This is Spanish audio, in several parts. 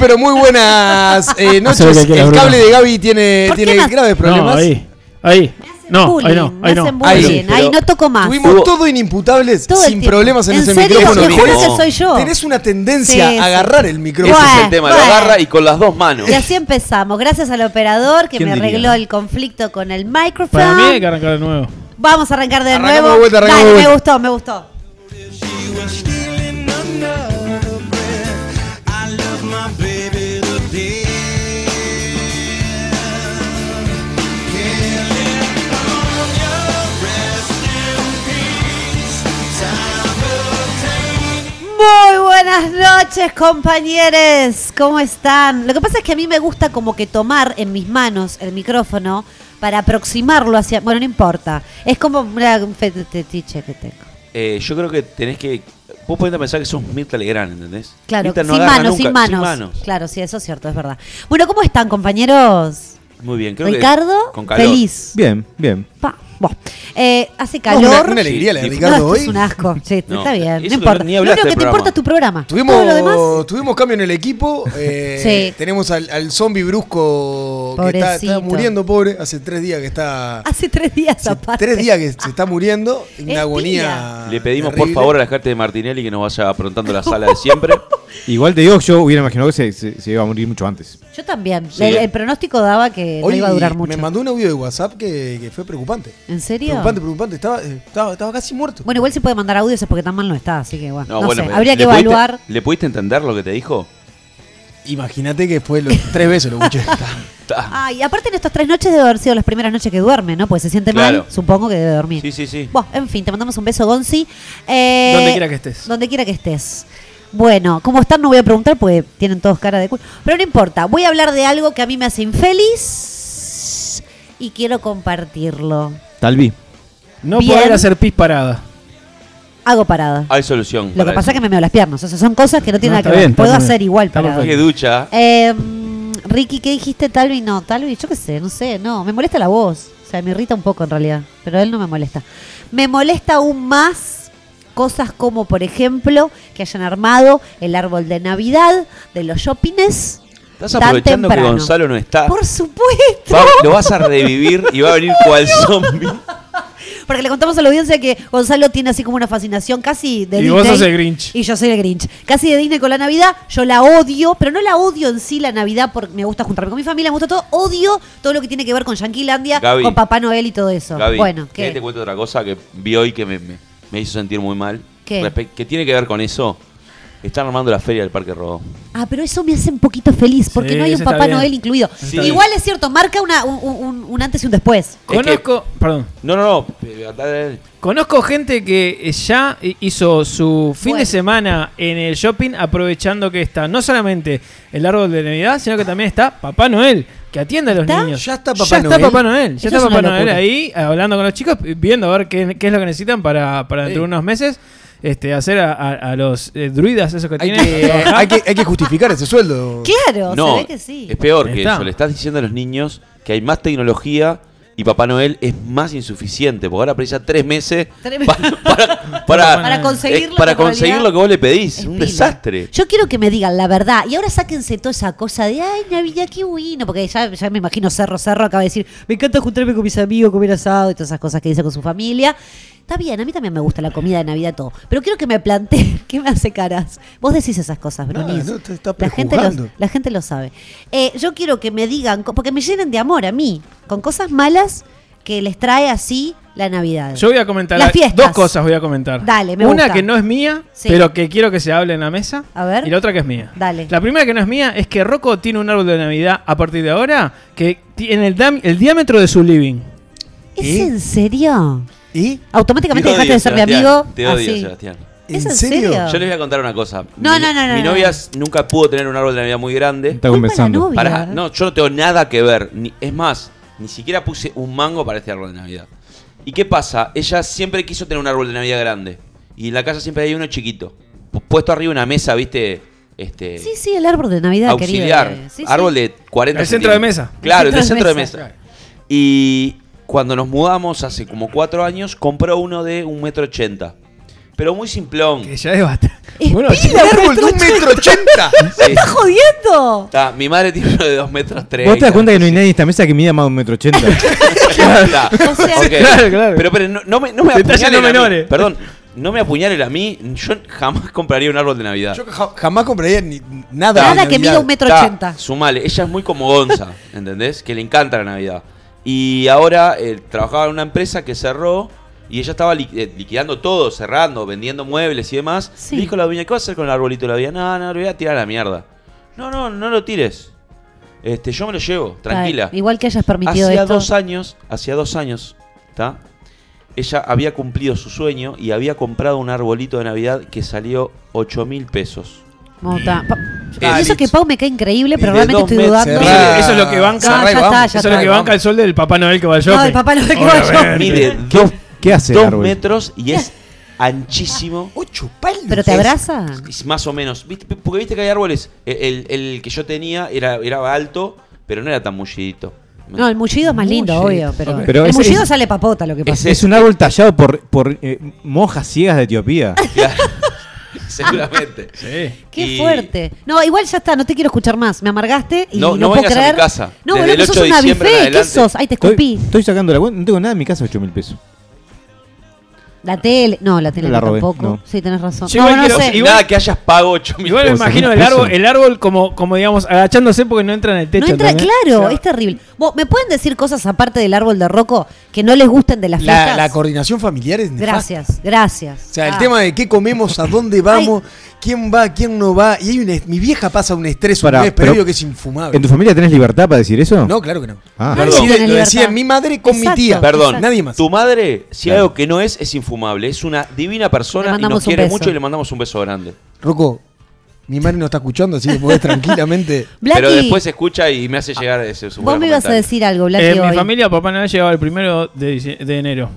pero muy buenas eh, noches. que El cable de Gaby tiene, ¿Por qué tiene no- graves problemas. No, ahí. Ahí. No, ahí no, me ahí no. hacen Ahí Ahí, no toco más. Tuvimos Hubo- todo inimputables Todo sin problemas en, ¿En ese serio? micrófono. Te juro que soy yo. Tenés una tendencia Sí, a sí. agarrar el micrófono. Ese es el tema, lo agarra y con las dos manos. Y así empezamos. Gracias al operador que ¿Quién me diría? arregló el conflicto con el micrófono. Para mí hay que arrancar de nuevo. Vamos a arrancar de Arrancamos nuevo. de vuelta, arrancamos Dale, de me gustó, me gustó. Muy buenas noches, compañeros. ¿Cómo están? Lo que pasa es que a mí me gusta como que tomar en mis manos el micrófono para aproximarlo hacia... Bueno, no importa. Es como una- un fetiche que tengo. Eh, yo creo que tenés que. Vos podés pensar que sos Mirta Legrand, ¿entendés? Claro, Mirta no sin, manos, nunca- sin manos, Sin manos. Claro, sí, eso es cierto, es verdad. Bueno, ¿cómo están, compañeros? Muy bien, creo que. Ricardo, Con calor. feliz. Bien, bien. Pa, buah. Eh, hace No, calor. una, una alegría la de Ricardo No, hoy. Es un asco. Sí, No, está bien. No importa. ni Lo hablaste que del te importa es tu programa. Todo lo demás. Tuvimos, tuvimos cambio en el equipo. eh, Sí. Tenemos al, al zombie brusco que está, está Pobrecito. muriendo, pobre. Hace tres días que está. Hace tres días hace aparte. tres días que se está muriendo. En Es una agonía. Le pedimos por terrible. favor a la gente de Martinelli que nos vaya aprontando la sala de siempre. Igual te digo, yo hubiera imaginado que se, se- se iba a morir mucho antes. Yo también. Sí. El, el pronóstico daba que Hoy no iba a durar mucho. me mandó un audio de WhatsApp que, que fue preocupante. ¿En serio? Preocupante, preocupante. Estaba, eh, estaba, estaba casi muerto. Bueno, igual si puede mandar audios es porque tan mal no está, así que bueno. No, bueno, sé, me- habría que ¿le pudiste- evaluar. ¿Le pudiste entender lo que te dijo? Imagínate que fue los, tres veces lo escuché. Ah, y aparte en estas tres noches debe haber sido las primeras noches que duerme, ¿no? Pues se siente Claro. mal, supongo que debe dormir. Sí, sí, sí. Bueno, en fin, te mandamos un beso, Gonzi. Eh, Donde quiera que estés. Donde quiera que estés. Bueno, ¿cómo están? No voy a preguntar porque tienen todos cara de culo. Pero no importa, voy a hablar de algo que a mí me hace infeliz y quiero compartirlo. Talvi. No Bien. poder hacer pis parada. Hago parada. Hay solución. Lo que para pasa es eso. que me meo las piernas. O sea, son cosas que no tienen No, nada que ver. está Puedo muy hacer bien. igual parada. Que ducha. Eh, Ricky, ¿qué dijiste? Talvi, no, Talvi, yo qué sé, no sé, no, me molesta la voz, o sea, me irrita un poco en realidad, pero él no me molesta. Me molesta aún más cosas como, por ejemplo, que hayan armado el árbol de Navidad de los shoppings. Estás tan aprovechando que. Gonzalo no está. Por supuesto. Va- lo vas a revivir y va a venir cual zombie. Porque le contamos a la audiencia que Gonzalo tiene así como una fascinación casi de Y Disney. vos sos el Grinch. Y yo soy el Grinch. Casi de Disney con la Navidad. Yo la odio, pero no la odio en sí la Navidad porque me gusta juntarme con mi familia, me gusta todo. Odio todo lo que tiene que ver con Yanquilandia, Gaby. con Papá Noel y todo eso. Gaby, bueno, ¿querés ¿qué? te cuento otra cosa que vi hoy que me, me- me hizo sentir muy mal? ¿Qué? Que tiene que ver con eso. Están armando la feria del Parque Rodó. Ah, pero eso me hace un poquito feliz porque Sí, no hay un eso está Papá. Noel incluido. Sí. Igual es cierto, marca una, un, un- un antes y un después. que- Conozco, perdón. No, no, no. eh. Conozco gente que ya hizo su fin Bueno. de semana en el shopping aprovechando que está no solamente el árbol de Navidad, sino que también está Papá Noel, que atiende a los ¿Está? niños. Ya está Papá ya Está Noel. Papá Noel. Eso Ya está es una Papá Noel locura. ahí hablando con los chicos, viendo a ver qué, qué es lo que necesitan para, para dentro de unos meses este, hacer a, a- a los eh, druidas, esos que Hay tienen. que, hay, que, hay que justificar ese sueldo. Claro, No, se ve que sí. es peor que Está. eso. Le estás diciendo a los niños que hay más tecnología y Papá Noel es más insuficiente. Porque ahora precisa tres meses para, para, Para conseguir eh, lo para que en conseguir lo que vos le pedís. es Un pila. desastre. Yo quiero que me digan la verdad. Y ahora sáquense toda esa cosa de, ay, Navidad, qué bueno. Porque ya, ya me imagino Cerro Cerro acaba de decir, me encanta juntarme con mis amigos, comer asado y todas esas cosas que dice con su familia. Está bien, a mí también me gusta la comida de Navidad, todo. Pero quiero que me plantee, ¿qué me hace caras? Vos decís esas cosas, No, Brunis. no, te está la, gente la gente lo sabe. Eh, yo quiero que me digan, porque me llenen de amor a mí, con cosas malas que les trae así la Navidad. Yo voy a comentar Las la- fiestas. dos cosas voy a comentar. Dale, me Una gusta. que no es mía, Sí. pero que quiero que se hable en la mesa. A ver. Y la otra que es mía. Dale. La primera que no es mía es que Rocco tiene un árbol de Navidad a partir de ahora que tiene el, diámetro de su living. ¿Es ¿Eh? en serio? ¿Y? Automáticamente Te dejaste odio, de ser mi amigo. Te odio, así. Sebastián. ¿Es ¿En en serio? serio? Yo les voy a contar una cosa. No, mi, no, no, no, Mi no. novia nunca pudo tener un árbol de Navidad muy grande. Está de conversando. no, yo no tengo nada que ver. Ni, es más, ni siquiera puse un mango para este árbol de Navidad. ¿Y qué pasa? Ella siempre quiso tener un árbol de Navidad grande. Y en la casa siempre hay uno chiquito. Pu- Puesto arriba de una mesa, ¿viste? Este, Sí, sí, el árbol de Navidad, auxiliar. querido. Sí, sí. árbol de 40 El centro de mesa. Claro, el El del centro de centro mesa. Y cuando nos mudamos hace como cuatro años, compró uno de un metro ochenta. Pero muy simplón. Que ya es bastante. Bueno, ¡Un árbol de un metro ochenta! Sí. ¡Estás jodiendo! Está, mi madre tiene uno de dos metros tres. ¿Vos te das cuenta que no hay nadie en esta mesa que mida más de un metro ochenta? O sea- Claro, claro. Pero, pero no, no me, no me apuñalen no a mí. menores. Perdón, no me apuñalen a mí. Yo jamás compraría un árbol de Navidad. Yo ja- jamás compraría ni nada. Nada de que mida un metro Está, ochenta. Sumale, ella es muy como Gonza, ¿entendés? Que le encanta la Navidad. Y ahora eh, trabajaba en una empresa que cerró y ella estaba li- eh, liquidando todo, cerrando, vendiendo muebles y demás. Sí. Le dijo a la dueña, ¿qué vas a hacer con el arbolito de la vida? No, no, lo voy a tirar a la mierda. No, no, no lo tires. Este, yo me lo llevo, tranquila. Igual que hayas permitido Hacía esto. dos años, hacía dos años, ¿está? Ella había cumplido su sueño y había comprado un arbolito de Navidad que salió 8 mil pesos. Mota. Pa- Ah, y eso que. Pau me cae increíble, pero realmente estoy dudando. Eso es lo que banca. Ya está, ya Eso es lo que banca el sol del Papá Noel que va al shopping. No, el Papá Noel que va al Obviamente. shopping. Mide ¿Qué, dos, qué hace dos árbol? metros y es anchísimo. Ocho palos. ¿Pero te abraza? Es Más o menos. ¿Viste? Porque viste que hay árboles. El, el- el que yo tenía era, era alto, pero no era tan mullidito. No, el mullido es más lindo, Mullido. obvio. Pero, el es- mullido es- sale papota, lo que pasa. Es un árbol tallado por, por eh, monjas ciegas de Etiopía. Claro. Seguramente. Sí. Qué Y- fuerte. No, igual ya está, no te quiero escuchar más. Me amargaste y No, no, no puedo vengas a mi creer. casa. No, Desde boludo, el sos 8 de una diciembre en. ¿Qué adelante. sos? Ay, te Estoy, escupí. estoy sacando la cuenta. No tengo nada en mi casa, 8 mil pesos. La tele. No, la tele La no, robé, tampoco. no. Sí, tenés razón. Yo no, igual no quiero- sé. igual- Nada que hayas pago 8 mil Igual me pesos. imagino el árbol, el árbol como, como digamos, agachándose porque no entra en el techo. No entra, ¿entendés? claro, O sea, es terrible. Vos, ¿Me pueden decir cosas aparte del árbol de Rocco que no les gusten de las La, fiestas? la coordinación familiar es nefasta. Gracias, gracias. O sea, el Ah. tema de qué comemos, a dónde vamos, quién va, quién no va. Y hay un mi vieja pasa un estrés un Pará, mes pero- previo que es infumable. ¿En tu familia tenés libertad para decir eso? No, claro que no. Ah. lo, Perdón. decide- lo mi madre con Exacto. mi tía. Perdón, Exacto. Nadie más. Tu madre, si Claro. algo que no es, es infumable. Es una divina persona y mandamos nos un quiere beso. mucho y le mandamos un beso grande. Rocco, mi madre no está escuchando, así que podés tranquilamente. Pero después escucha y me hace llegar ese su vos me ibas a decir algo, Blacky, En mi familia, Papá Noel llegaba el primero de enero.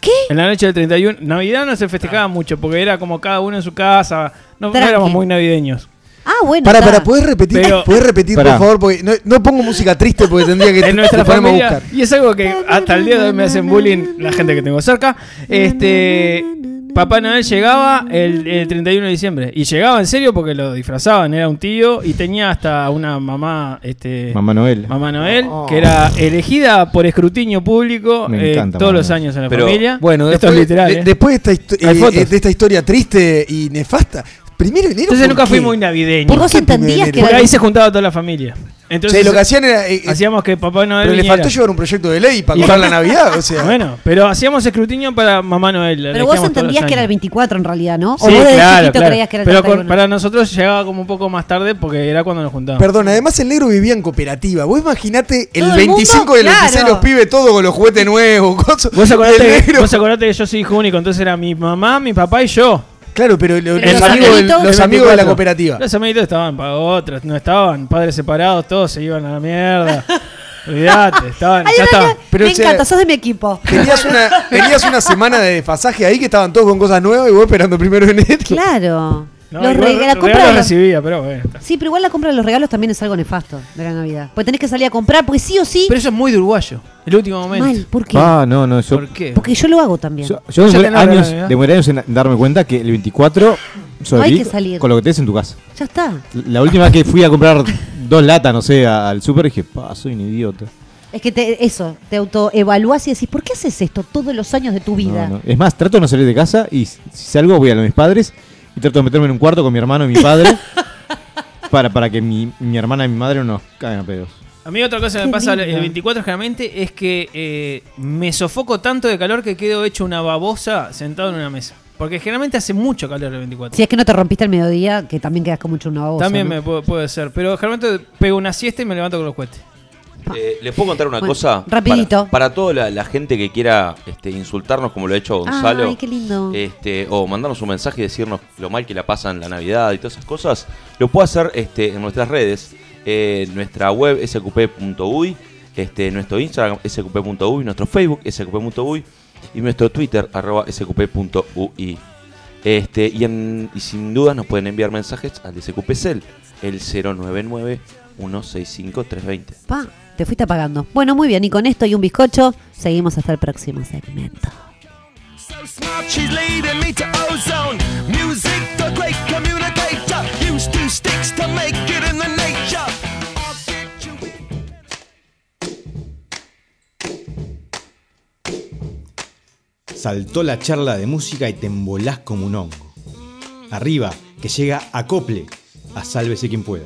¿Qué? En la noche del 31. Navidad no se festejaba mucho porque era como cada uno en su casa. No, éramos muy navideños. Ah, bueno. Para, para, ¿podés repetir? Pero- ¿Podés repetir, Pará. por favor? Porque no, no pongo música triste porque tendría que en nuestra te ponemos a familia. buscar. Y es algo que hasta el día de hoy me hacen bullying la gente que tengo cerca. Este. Papá Noel llegaba el, el 31 de diciembre. Y llegaba en serio porque lo disfrazaban. Era un tío y tenía hasta una mamá. Este, Mamá Noel. Mamá Noel, que era elegida por escrutinio público Me eh, encanta todos los Noel. años en la Pero, familia. Bueno, esto después, es literal. de- ¿eh? después de esta, eh, de esta historia triste y nefasta, primero de enero. Entonces ¿por nunca qué? fui muy navideño. ¿Y ¿Por vos entendías que Porque era ahí se juntaba toda la familia. Entonces Sí, lo que hacían era. eh, eh, hacíamos que Papá Noel pero le viniera. faltó llevar un proyecto de ley para Y- comprar la Navidad, o sea. Bueno, pero hacíamos escrutinio para Mamá Noel. la Pero vos elegíamos todos los entendías que era el años. 24 en realidad, ¿no? Sí, o vos desde claro, chiquito claro. creías que era el Pero con- 31. para nosotros llegaba como un poco más tarde porque era cuando nos juntábamos. Perdón, además el negro vivía en cooperativa. Vos imaginate el Todo el 25 mundo, del 26 claro. los pibes todos con los juguetes nuevos, cosas. ¿Vos y el acordate, negro- vos acordate que yo soy hijo único, entonces era mi mamá, mi papá y yo. Claro, pero lo- Pero los, los amigos, del- los amigos de la 24. cooperativa. Los amiguitos estaban para otras, no estaban, padres separados, todos se iban a la mierda. Olvídate, estaban, Ay, ya estaban. ay, Pero, me o sea, encanta, sos de mi equipo. Tenías una, tenías una semana de desfasaje ahí que estaban todos con cosas nuevas y vos esperando primero en enero. Claro. No, Los igual la compra los- recibía, pero bueno. Sí, pero igual la compra de los regalos también es algo nefasto de la Navidad. Porque tenés que salir a comprar, porque sí o sí. Pero eso es muy de uruguayo, el último momento. mal, ¿por qué? Ah, no, no. Yo, ¿Por qué? Porque yo lo hago también. yo, yo demoré años, demoré años en darme cuenta que el 24 sobreviví que salir. con lo que tenés en tu casa. Ya está. La última vez que fui a comprar dos latas, no sé, al súper, dije, pa, soy un idiota. Es que te, eso, te autoevalúas y decís, ¿por qué haces esto todos los años de tu vida? No, no. Es más, trato de no salir de casa y si salgo voy a lo de mis padres y trato de meterme en un cuarto con mi hermano y mi padre para, para que mi, mi hermana y mi madre no nos caigan a pedos. A mí otra cosa que me pasa lindo. el 24 generalmente es que eh, me sofoco tanto de calor que quedo hecho una babosa sentado en una mesa. Porque generalmente hace mucho calor el 24. Si es que no te rompiste el mediodía, que también quedas con mucho una babosa. También ¿no? me puede, puede ser. Pero generalmente pego una siesta y me levanto con los cohetes. Eh, ¿Les puedo contar una Bueno, cosa? rapidito. Para, para toda la, la gente que quiera este, insultarnos como lo ha hecho Gonzalo. Ay, qué lindo. Este, o mandarnos un mensaje y decirnos lo mal que la pasan la Navidad y todas esas cosas, lo puede hacer este, en nuestras redes, eh, nuestra web sqp.uy, este, nuestro Instagram sqp.uy, nuestro Facebook sqp.uy y nuestro Twitter arroba sqp.ui. Este, y, en- y sin duda nos pueden enviar mensajes al SQP Cell, el 099 165 320. Pa, te fuiste apagando. Bueno, muy bien. Y con esto y un bizcocho, seguimos hasta el próximo segmento. Saltó la charla de música y te embolás como un hongo. Arriba, que llega acople a sálvese quien pueda.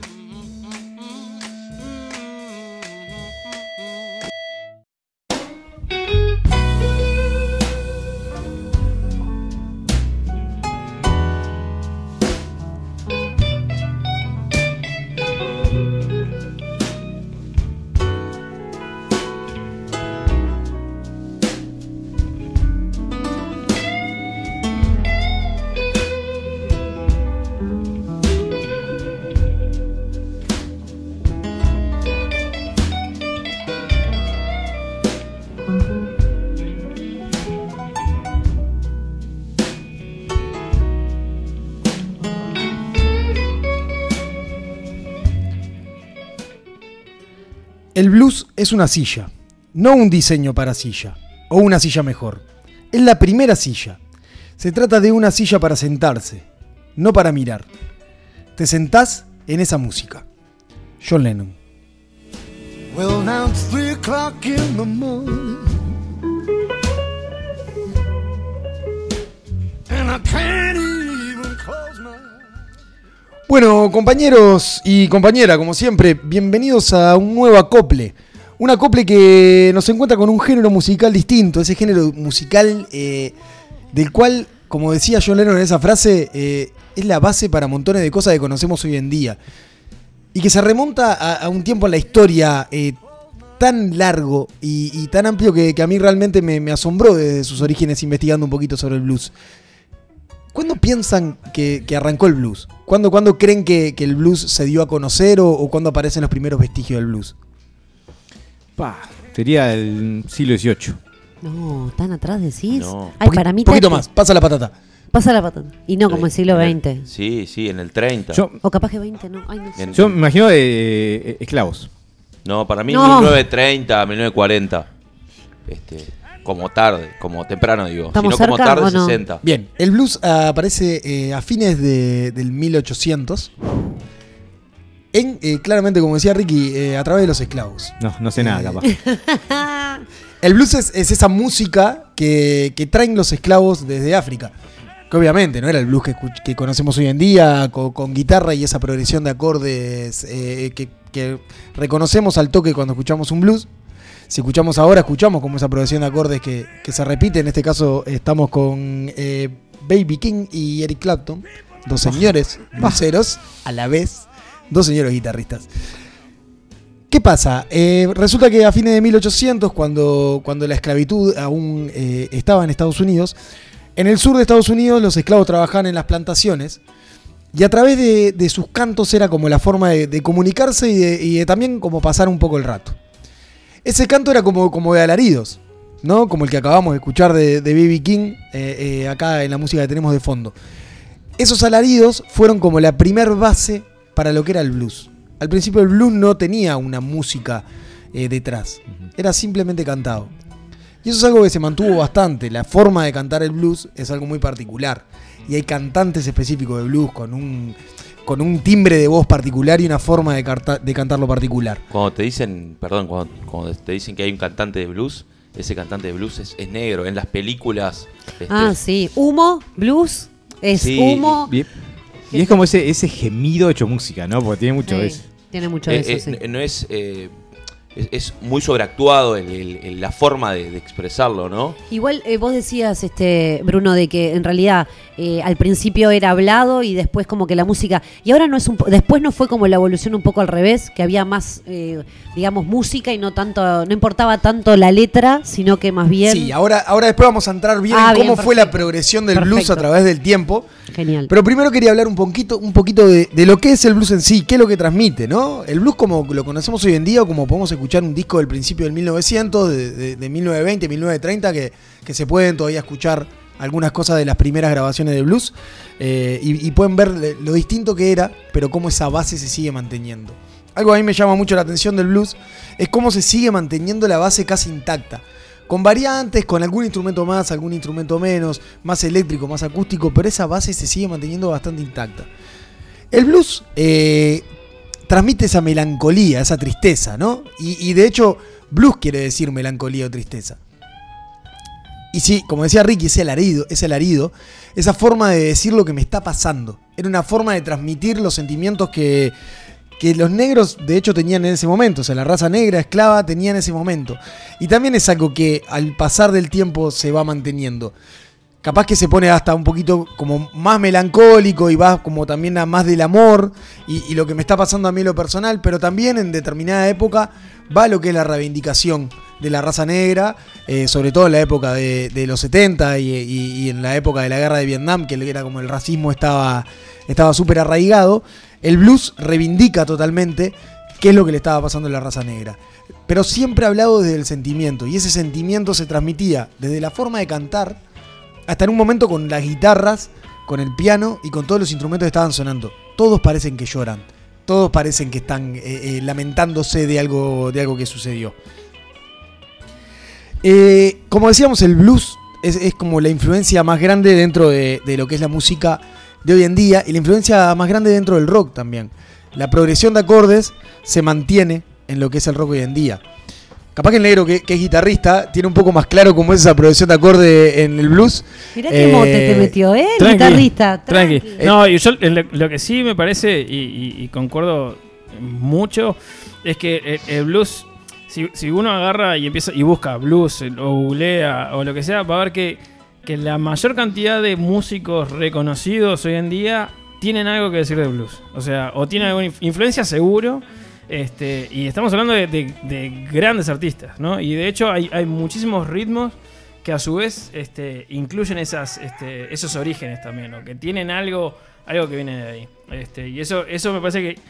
El blues es una silla, no un diseño para silla, o una silla mejor. Es la primera silla. Se trata de una silla para sentarse, no para mirar. Te sentás en esa música. John Lennon. Bueno, compañeros y compañera, como siempre, bienvenidos a un nuevo acople. Un acople que nos encuentra con un género musical distinto, ese género musical eh, del cual, como decía John Lennon en esa frase, eh, es la base para montones de cosas que conocemos hoy en día. Y que se remonta a, un tiempo en la historia eh, tan largo y, tan amplio que, que a mí realmente me, me asombró desde sus orígenes investigando un poquito sobre el blues. ¿Cuándo piensan que, que arrancó el blues? ¿Cuándo, cuándo creen que, que el blues se dio a conocer o, o cuándo aparecen los primeros vestigios del blues? Pa, sería el siglo XVIII. No, tan atrás decís. No. Ay, Poqui- para mí poquito más, pasa la patata. Pasa la patata. Y no como el siglo XX. Sí, sí, en el 30. Yo, O capaz que 20, no. Ay, no sé. En- yo me imagino eh, eh, esclavos. No, para mí No. 1930, 1940. Este, como tarde, como temprano digo. Si ¿Estamos no como tarde, no? 60. Bien, el blues ah, aparece eh, a fines de- del 1800. En, eh, claramente, como decía Ricky, eh, a través de los esclavos. No, no sé nada, Eh, capaz. El blues es, es esa música que, que traen los esclavos desde África. Que obviamente no era el blues que, que conocemos hoy en día, co- con, guitarra y esa progresión de acordes eh, que, que reconocemos al toque cuando escuchamos un blues. Si escuchamos ahora, escuchamos como esa progresión de acordes que, que se repite. En este caso estamos con eh, Baby King y Eric Clapton, dos señores bluseros a la vez, dos señores guitarristas. ¿Qué pasa? Eh, resulta que a fines de 1800, cuando, cuando la esclavitud aún eh, estaba en Estados Unidos, en el sur de Estados Unidos los esclavos trabajaban en las plantaciones y a través de, de sus cantos era como la forma de, de comunicarse y de, y de también como pasar un poco el rato. Ese canto era como, como de alaridos, ¿no? Como el que acabamos de escuchar de, de B.B. King eh, eh, acá en la música que tenemos de fondo. Esos alaridos fueron como la primer base para lo que era el blues. Al principio el blues no tenía una música eh, detrás, era simplemente cantado. Y eso es algo que se mantuvo bastante. La forma de cantar el blues es algo muy particular. Y hay cantantes específicos de blues con un, con un timbre de voz particular y una forma de, carta- de cantarlo particular. Cuando te dicen, perdón, cuando, cuando te dicen que hay un cantante de blues, ese cantante de blues es, es negro. En las películas. este, Ah, sí. Humo, blues, es Sí, humo. Y, y es como ese, ese gemido hecho música, ¿no? Porque tiene mucho de Sí, eso. Tiene mucho eh, de eso, eh, sí. No es. eh, es, es muy sobreactuado el- el- el- la forma de, de expresarlo, ¿no? Igual eh, vos decías, este Bruno, de que en realidad eh, al principio era hablado y después como que la música y ahora no es un po- después no fue como la evolución un poco al revés, que había más eh, digamos música y no tanto no importaba tanto la letra, sino que más bien Sí, ahora, ahora después vamos a entrar bien Ah, en cómo bien, fue la progresión del blues a través del tiempo. Genial. Pero primero quería hablar un poquito, un poquito de, lo que es el blues en sí, qué es lo que transmite, ¿no? El blues como lo conocemos hoy en día, o como podemos escuchar un disco del principio del 1900, de, de- de 1920, 1930, que, que se pueden todavía escuchar algunas cosas de las primeras grabaciones de blues, eh, y, y pueden ver lo distinto que era, pero cómo esa base se sigue manteniendo. Algo a mí me llama mucho la atención del blues, es cómo se sigue manteniendo la base casi intacta. Con variantes, con algún instrumento más, algún instrumento menos, más eléctrico, más acústico, pero esa base se sigue manteniendo bastante intacta. El blues eh, transmite esa melancolía, esa tristeza, ¿no? Y, de hecho, blues quiere decir melancolía o tristeza. Y sí, como decía Ricky, ese alarido, ese alarido, esa forma de decir lo que me está pasando. Era una forma de transmitir los sentimientos que, que los negros de hecho tenían en ese momento, o sea, la raza negra esclava tenía en ese momento. Y también es algo que al pasar del tiempo se va manteniendo. Capaz que se pone hasta un poquito como más melancólico y va como también a más del amor y, lo que me está pasando a mí en lo personal, pero también en determinada época va lo que es la reivindicación de la raza negra, eh, sobre todo en la época de, los 70 y, en la época de la guerra de Vietnam, que era como el racismo estaba estaba súper arraigado. El blues reivindica totalmente qué es lo que le estaba pasando a la raza negra. Pero siempre ha hablado desde el sentimiento, y ese sentimiento se transmitía desde la forma de cantar hasta en un momento con las guitarras, con el piano y con todos los instrumentos que estaban sonando. Todos parecen que lloran, todos parecen que están eh, eh, lamentándose de algo, de algo que sucedió. Eh, como decíamos, el blues es, como la influencia más grande dentro de, de lo que es la música de hoy en día y la influencia más grande dentro del rock también. La progresión de acordes se mantiene en lo que es el rock hoy en día. Capaz que el negro, que, que es guitarrista, tiene un poco más claro cómo es esa progresión de acorde en el blues. Mirá qué Eh, mote te metió, ¿eh? tranqui, Guitarrista. Tranqui. tranqui. No, y yo eh, lo, lo que sí me parece, y, y- y concuerdo mucho, es que el, el blues, si, si uno agarra y empieza y busca blues eh, o googlea o lo que sea, va a ver que, que la mayor cantidad de músicos reconocidos hoy en día tienen algo que decir de blues. O sea, o tienen alguna inf- influencia seguro. Este, y estamos hablando de, de- de grandes artistas, ¿no? Y de hecho hay, muchísimos ritmos que a su vez este, incluyen esas, este, esos orígenes también, ¿no? que tienen algo, algo que viene de ahí. Este, y eso, eso me parece que,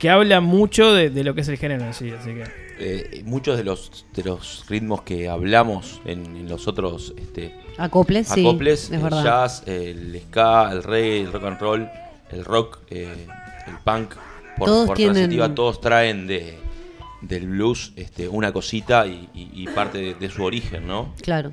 que habla mucho de, de lo que es el género en sí. Así que, Eh, muchos de los, de los ritmos que hablamos en, en los otros este, Acoples, sí. acoples, es el verdad. jazz, el ska, el reggae, el rock and roll, el rock, eh, el punk, por, Todos por tienen- transitiva, todos traen de, del blues este, una cosita y, y- y parte de, de su origen, ¿no? Claro.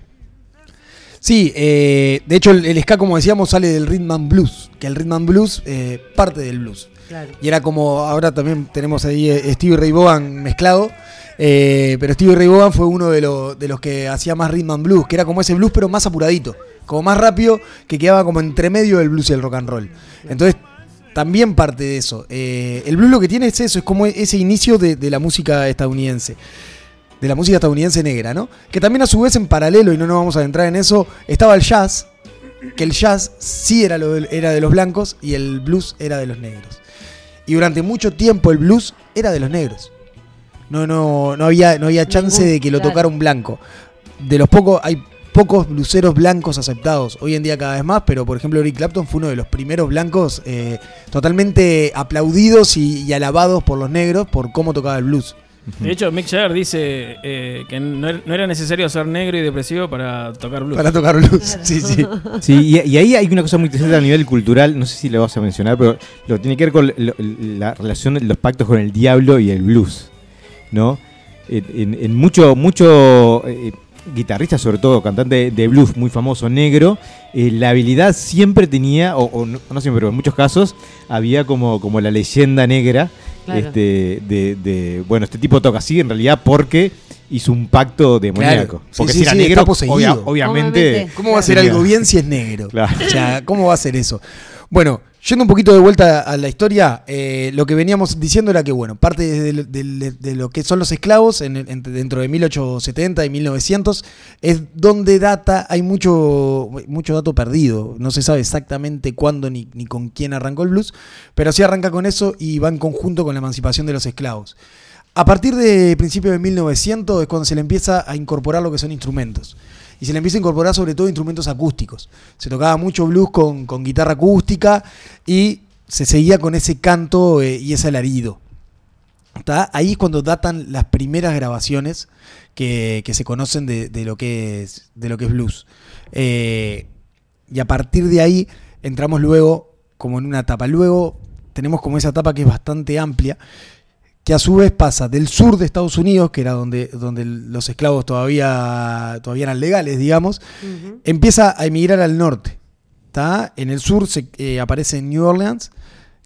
Sí, eh, de hecho el, el ska, como decíamos, sale del rhythm and blues, que el rhythm and blues eh, parte del blues. Claro. Y era como, ahora también tenemos ahí eh, Stevie Ray Vaughan mezclado, eh, pero Stevie Ray Vaughan fue uno de, los de los que hacía más rhythm and blues, que era como ese blues pero más apuradito, como más rápido, que quedaba como entre medio del blues y el rock and roll. Entonces también parte de eso. Eh, el blues lo que tiene es eso, es como ese inicio de, de la música estadounidense. De la música estadounidense negra, ¿no? Que también a su vez en paralelo, y no nos vamos a entrar en eso, estaba el jazz, que el jazz sí era, lo del- era de los blancos y el blues era de los negros. Y durante mucho tiempo el blues era de los negros. No, no, no había, no había chance Ningún- de que lo claro. tocara un blanco. De los pocos, hay pocos bluseros blancos aceptados. Hoy en día cada vez más, pero por ejemplo Eric Clapton fue uno de los primeros blancos eh, totalmente aplaudidos y, y alabados por los negros por cómo tocaba el blues. De hecho, Mick Jagger dice eh, que no, er- no era necesario ser negro y depresivo para tocar blues. Para tocar blues. Sí, sí. Sí, y, y ahí hay una cosa muy interesante a nivel cultural, no sé si lo vas a mencionar, pero lo tiene que ver con lo- la relación de los pactos con el diablo y el blues, ¿no? En, en- en mucho, mucho, eh, guitarrista, sobre todo cantante de blues muy famoso, negro, eh, la habilidad siempre tenía, o, o no, no siempre, pero en muchos casos, había como, como la leyenda negra Claro. este, de, de, bueno, este tipo toca así en realidad porque hizo un pacto demoníaco. Claro. Porque sí, si era sí, negro, está poseído. obvia- obviamente... Obviamente. ¿Cómo va a ser Claro. algo bien si es negro? Claro. O sea, ¿cómo va a ser eso? Bueno, yendo un poquito de vuelta a la historia, eh, lo que veníamos diciendo era que, bueno, parte de, lo que son los esclavos en en- dentro de 1870 y 1900 es donde data, hay mucho, mucho dato perdido. No se sabe exactamente cuándo ni con quién arrancó el blues, pero sí arranca con eso y va en conjunto con la emancipación de los esclavos. A partir de principios de 1900 es cuando se le empieza a incorporar lo que son instrumentos. Y se le empieza a incorporar sobre todo instrumentos acústicos. Se tocaba mucho blues con, con guitarra acústica y se seguía con ese canto eh, y ese alarido. ¿Tá? Ahí es cuando datan las primeras grabaciones que, que se conocen de, de lo que es, de lo que es blues. Eh, y a partir de ahí entramos luego como en una etapa. Luego tenemos como esa etapa que es bastante amplia, que a su vez pasa del sur de Estados Unidos, que era donde, donde los esclavos todavía, todavía eran legales, digamos, empieza a emigrar al norte. ¿tá? En el sur se, eh, aparece New Orleans,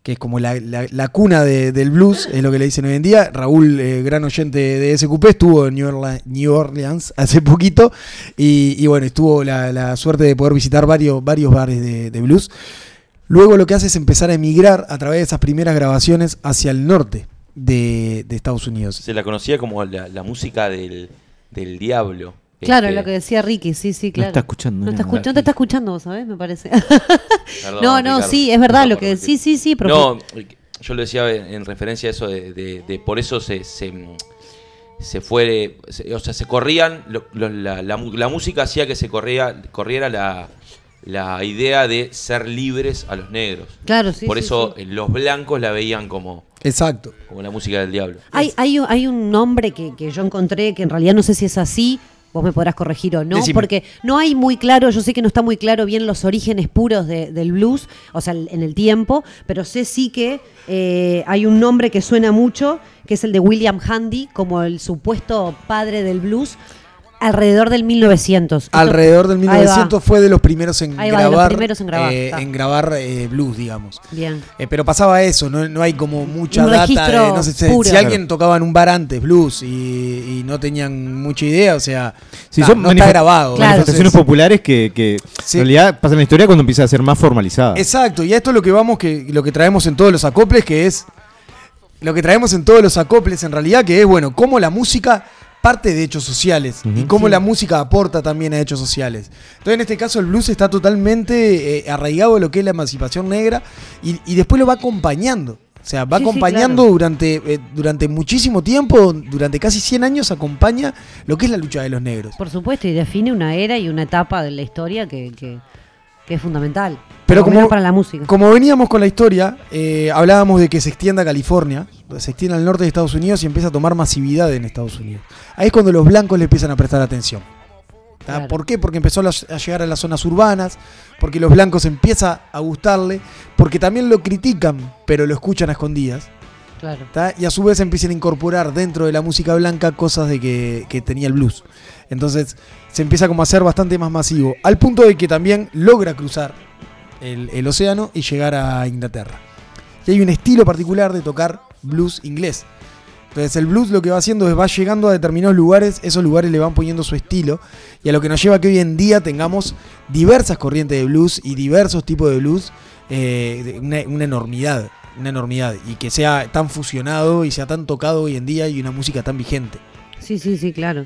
que es como la, la- la cuna de- del blues, es lo que le dicen hoy en día. Raúl, eh, gran oyente de SQP, estuvo en New Orleans, New Orleans hace poquito y, y bueno, estuvo la, la suerte de poder visitar varios, varios bares de, de blues. Luego lo que hace es empezar a emigrar a través de esas primeras grabaciones hacia el norte de, de Estados Unidos. Se la conocía como la, la música del, del diablo. Claro, Este, lo que decía Ricky, sí, sí, claro. está escuchando No, está nada. escuch- no te está escuchando, vos sabés, me parece. perdón, no, no, Ricardo. sí, es verdad No, lo que sí, sí, sí, pero No, yo lo decía en en referencia a eso de, de- de por eso se, se, se fue, se- o sea, se corrían, lo- lo- la, la música hacía que se corría, corriera la, la idea de ser libres a los negros. Claro, sí, por sí, eso sí. los blancos la veían como, Exacto. como la música del diablo. Hay, hay, un- hay un nombre que, que yo encontré que en realidad no sé si es así. Vos me podrás corregir o no, Decime. porque no hay muy claro, yo sé que no está muy claro bien los orígenes puros de- del blues, o sea, en el tiempo, pero sé sí que eh, hay un nombre que suena mucho, que es el de William Handy, como el supuesto padre del blues, alrededor del 1900. Esto- Alrededor del Ahí va. 1900 fue de los primeros en Ahí va, de los grabar, primeros en grabar, eh, en grabar eh, blues, digamos. Bien. Eh, pero pasaba eso, no, no hay como mucha Un data. no sé, si- puro. si alguien tocaba en un bar antes blues y, y no tenían mucha idea, o sea, Sí, no, son no está grabado. Claro. manifestaciones Entonces- populares que, que Sí. en realidad pasan en la historia cuando empieza a ser más formalizada. Exacto, y a esto es lo que vamos, que lo que traemos en todos los acoples, que es lo que traemos en todos los acoples en realidad, que es bueno, cómo la música parte de hechos sociales y cómo Sí. la música aporta también a hechos sociales. Entonces en este caso el blues está totalmente eh, arraigado en lo que es la emancipación negra y, y después lo va acompañando. O sea, va Sí, sí, acompañando claro. durante, eh, durante muchísimo tiempo, durante casi 100 años acompaña lo que es la lucha de los negros. Por supuesto, y define una era y una etapa de la historia que, que- que es fundamental. Pero como- para la música. Como veníamos con la historia, eh, hablábamos de que se extienda a California, se extiende al norte de Estados Unidos y empieza a tomar masividad en Estados Unidos. Ahí es cuando los blancos le empiezan a prestar atención. ¿Por qué? Porque empezó a llegar a las zonas urbanas, porque los blancos empieza a gustarle, porque también lo critican, pero lo escuchan a escondidas. Y a su vez empiezan a incorporar dentro de la música blanca cosas de que, tenía el blues. Entonces se empieza como a ser bastante más masivo, al punto de que también logra cruzar el, océano y llegar a Inglaterra. Y hay un estilo particular de tocar blues inglés. Entonces el blues lo que va haciendo es va llegando a determinados lugares, esos lugares le van poniendo su estilo y a lo que nos lleva a que hoy en día tengamos diversas corrientes de blues y diversos tipos de blues, eh, una enormidad, una enormidad y que sea tan fusionado y sea tan tocado hoy en día y una música tan vigente. Sí, sí, sí, claro.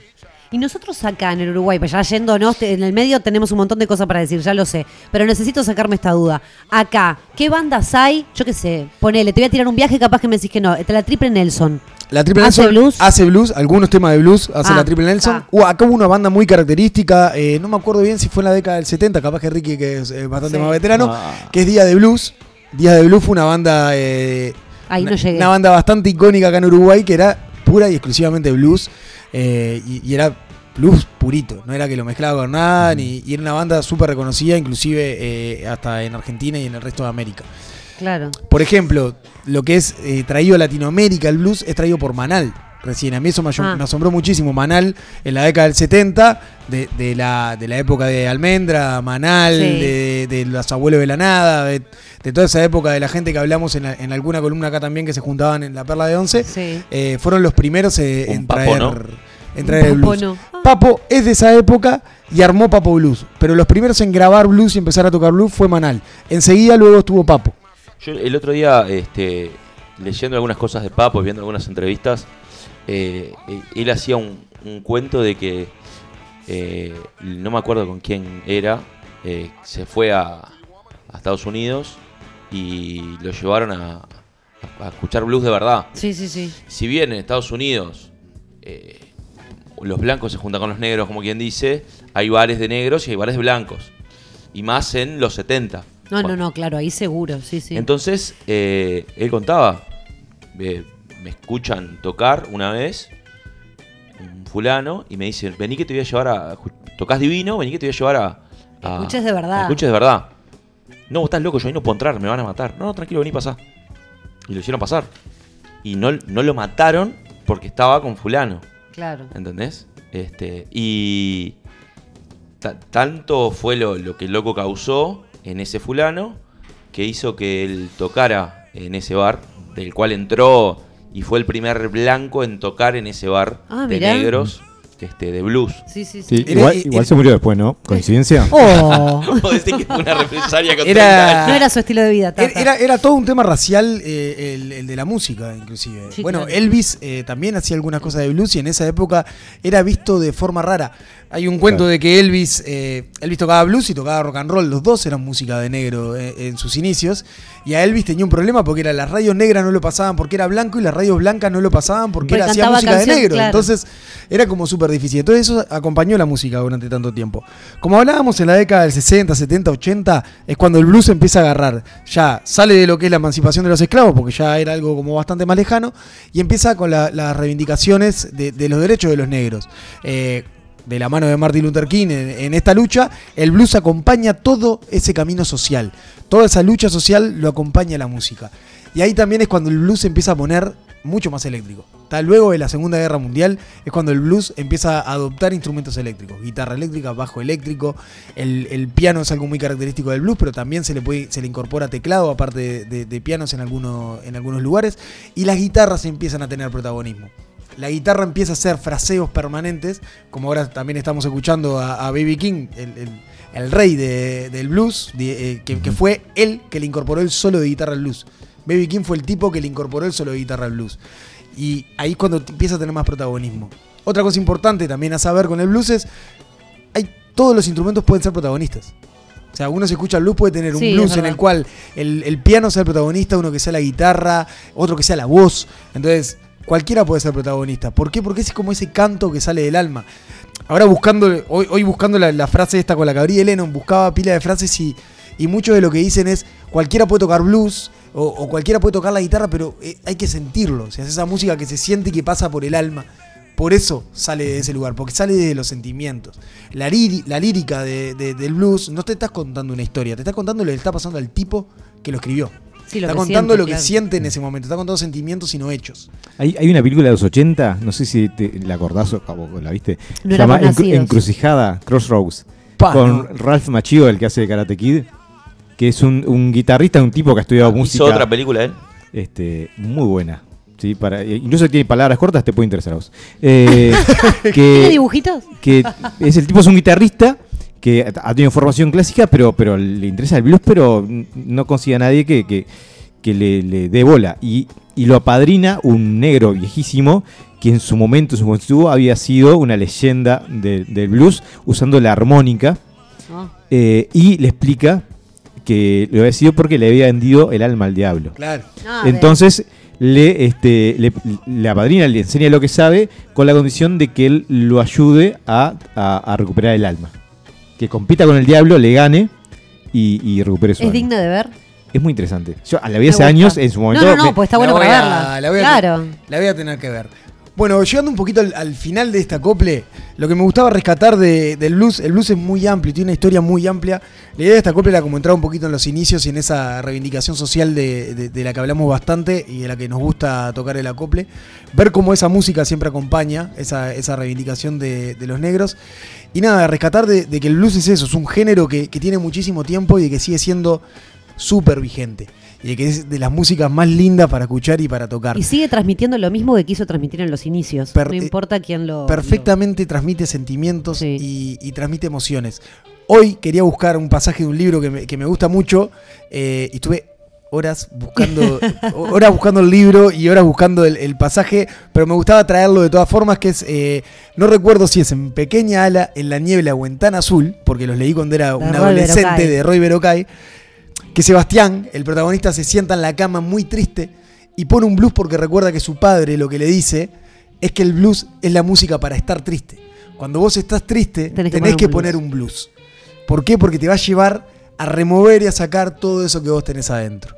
Y nosotros acá en el Uruguay, pues ya yéndonos, en el medio tenemos un montón de cosas para decir, ya lo sé, pero necesito sacarme esta duda. Acá, ¿qué bandas hay? Yo qué sé, ponele, te voy a tirar un viaje, capaz que me decís que no. Está la Triple Nelson. La Triple ¿Hace Nelson blues? hace blues, algunos temas de blues hace Ah, la Triple Nelson. ah. Uh, acá hubo una banda muy característica, eh, no me acuerdo bien si fue en la década del 70, capaz que Ricky, que es eh, bastante Sí. más veterano, Ah. que es Día de Blues. Día de Blues fue una banda, eh, Ahí una, no llegué. una banda bastante icónica acá en Uruguay que era pura y exclusivamente blues eh, y, y era blues purito, no era que lo mezclaba con nada, ni, y era una banda súper reconocida, inclusive eh, hasta en Argentina y en el resto de América. Claro. Por ejemplo, lo que es eh, traído a Latinoamérica, el blues es traído por Manal. Recién. A mí eso me, Ah. me asombró muchísimo. Manal en la década del 70, de, de la, de la época de Almendra, Manal, Sí. de, de los abuelos de la nada, de, de toda esa época de la gente que hablamos en, la- en alguna columna acá también que se juntaban en la Perla de Once. Sí. eh, fueron los primeros eh, en Papo, traer, ¿no? en traer el blues. no. Papo es de esa época y armó Papo Blues. Pero los primeros en grabar blues y empezar a tocar blues fue Manal. Enseguida luego estuvo Papo. Yo el otro día, este, leyendo algunas cosas de Papo y viendo algunas entrevistas, eh, él hacía un, un cuento de que, eh, no me acuerdo con quién era, eh, se fue a, a Estados Unidos y lo llevaron a, a escuchar blues de verdad. Sí, sí, sí. Si bien en Estados Unidos los blancos se juntan con los negros, como quien dice, hay bares de negros y hay bares de blancos. Y más en los 70. No, no, no, claro, ahí seguro, sí, sí. entonces, eh, él contaba, eh, me escuchan tocar una vez, un fulano, y me dicen, vení que te voy a llevar a... Tocás divino, vení que te voy a llevar a... a- Escuches de verdad. Escuches de verdad. No, vos estás loco, yo ahí no puedo entrar, me van a matar. No, no, tranquilo, vení, pasá. Y lo hicieron pasar. Y no, no lo mataron porque estaba con fulano. Claro. ¿Entendés? Este, y ta- tanto fue lo, lo que el loco causó en ese fulano que hizo que él tocara en ese bar, del cual entró y fue el primer blanco en tocar en ese bar Ah, de mirá. negros, este, de blues. Sí, sí, sí. Sí, Era- igual, era- se murió después, ¿no? ¿Coincidencia? Oh. Que fue una represalia contra Era-. No era su estilo de vida, Tata. Era, era- era todo un tema racial eh, el, el de la música, inclusive. Sí, bueno, claro. Elvis eh, también hacía algunas cosas de blues y en esa época era visto de forma rara. Hay un cuento Claro. de que Elvis, eh, Elvis tocaba blues y tocaba rock and roll. Los dos eran música de negro eh, en sus inicios. Y a Elvis tenía un problema porque era, las radios negras no lo pasaban porque era blanco y las radios blancas no lo pasaban porque, era, hacía música de negro. claro. Entonces era como súper difícil. Entonces eso acompañó la música durante tanto tiempo. Como hablábamos en la década del 60, 70, 80, es cuando el blues empieza a agarrar. Ya sale de lo que es la emancipación de los esclavos, porque ya era algo como bastante más lejano, y empieza con la- las reivindicaciones de, de los derechos de los negros. Eh, de la mano de Martin Luther King en, esta lucha, el blues acompaña todo ese camino social. Toda esa lucha social lo acompaña la música. Y ahí también es cuando el blues empieza a poner mucho más eléctrico. Tal luego de la Segunda Guerra Mundial es cuando el blues empieza a adoptar instrumentos eléctricos, guitarra eléctrica, bajo eléctrico, el, piano es algo muy característico del blues, pero también se le puede, se le incorpora teclado aparte de, pianos en, en algunos lugares, y las guitarras empiezan a tener protagonismo. La guitarra empieza a hacer fraseos permanentes, como ahora también estamos escuchando a, a Baby King, el, el- el rey de- del blues, de- eh, que, que fue él que le incorporó el solo de guitarra al blues. Baby King fue el tipo que le incorporó el solo de guitarra al blues. Y ahí es cuando empieza a tener más protagonismo. Otra cosa importante también a saber con el blues es, hay, todos los instrumentos pueden ser protagonistas. O sea, uno se escucha el blues, puede tener un Sí, blues en el cual el, el piano sea el protagonista, uno que sea la guitarra, otro que sea la voz. Entonces, cualquiera puede ser protagonista. ¿Por qué? Porque es como ese canto que sale del alma. Ahora buscando, hoy, hoy buscando la, frase esta con la que abrí Lennon, buscaba pila de frases y, y mucho de lo que dicen es, cualquiera puede tocar blues o, cualquiera puede tocar la guitarra, pero eh, hay que sentirlo. O sea, es esa música que se siente y que pasa por el alma. Por eso sale de ese lugar, porque sale de los sentimientos. La, la lírica de- de- del blues no te estás contando una historia, te estás contando lo que está pasando al tipo que lo escribió. Sí, lo está que contando siente, lo que claro. siente en ese momento, está contando sentimientos y no hechos. Hay, hay una película de los 80, no sé si te, la acordás o la viste. No se llama Encru-. Encrucijada, Crossroads. Pa, con no. Ralph Macchio, el que hace de Karate Kid. Que es un, un guitarrista, un tipo que ha estudiado música. Hizo otra película él. este, muy buena. ¿sí? Para, eh, incluso tiene palabras cortas, te puede interesar a vos. Eh, ¿Tiene dibujitos? que es el tipo es un guitarrista que ha tenido formación clásica, pero, pero le interesa el blues, pero no consigue a nadie que, que, que le, le dé bola. Y, y lo apadrina un negro viejísimo que en su momento, en su juventud, había sido una leyenda de- del blues usando la armónica. No. eh, y le explica que lo había sido porque le había vendido el alma al diablo. Claro. Ah. Entonces le, este, le, la padrina le enseña lo que sabe con la condición de que él lo ayude a, a- a recuperar el alma. Que compita con el diablo, le gane y, y recupere su ¿Es alma. digna de ver? Es muy interesante. Yo la vi hace gusta. años, en su momento. No, no, no, pues está La bueno voy para a- verla. la voy a- claro. La voy a tener que ver. Bueno, llegando un poquito al, al final de esta acople, lo que me gustaba rescatar de- del blues, el blues es muy amplio, tiene una historia muy amplia. La idea de esta acople era como entrar un poquito en los inicios y en esa reivindicación social de, de- de la que hablamos bastante y de la que nos gusta tocar el acople. Ver cómo esa música siempre acompaña esa, esa reivindicación de, de los negros. Y nada, rescatar de, de que el blues es eso, es un género que, que tiene muchísimo tiempo y de que sigue siendo súper vigente. Y de que es de las músicas más lindas para escuchar y para tocar. Y sigue transmitiendo lo mismo que quiso transmitir en los inicios. Per- no eh, importa quién lo. perfectamente transmite sentimientos Sí. y, y transmite emociones. Hoy quería buscar un pasaje de un libro que me, que me gusta mucho eh, y estuve horas buscando horas buscando el libro y horas buscando el, el pasaje, pero me gustaba traerlo de todas formas, que es, eh, no recuerdo si es en Pequeña Ala, en La Niebla o en Tan Azul, porque los leí cuando era De un Roy adolescente Berocay. de Roy Berocay, que Sebastián, el protagonista, se sienta en la cama muy triste y pone un blues porque recuerda que su padre lo que le dice es que el blues es la música para estar triste. Cuando vos estás triste, Tenés tenés, que que, poner un blues. ¿Por qué? Porque te va a llevar a remover y a sacar todo eso que vos tenés adentro.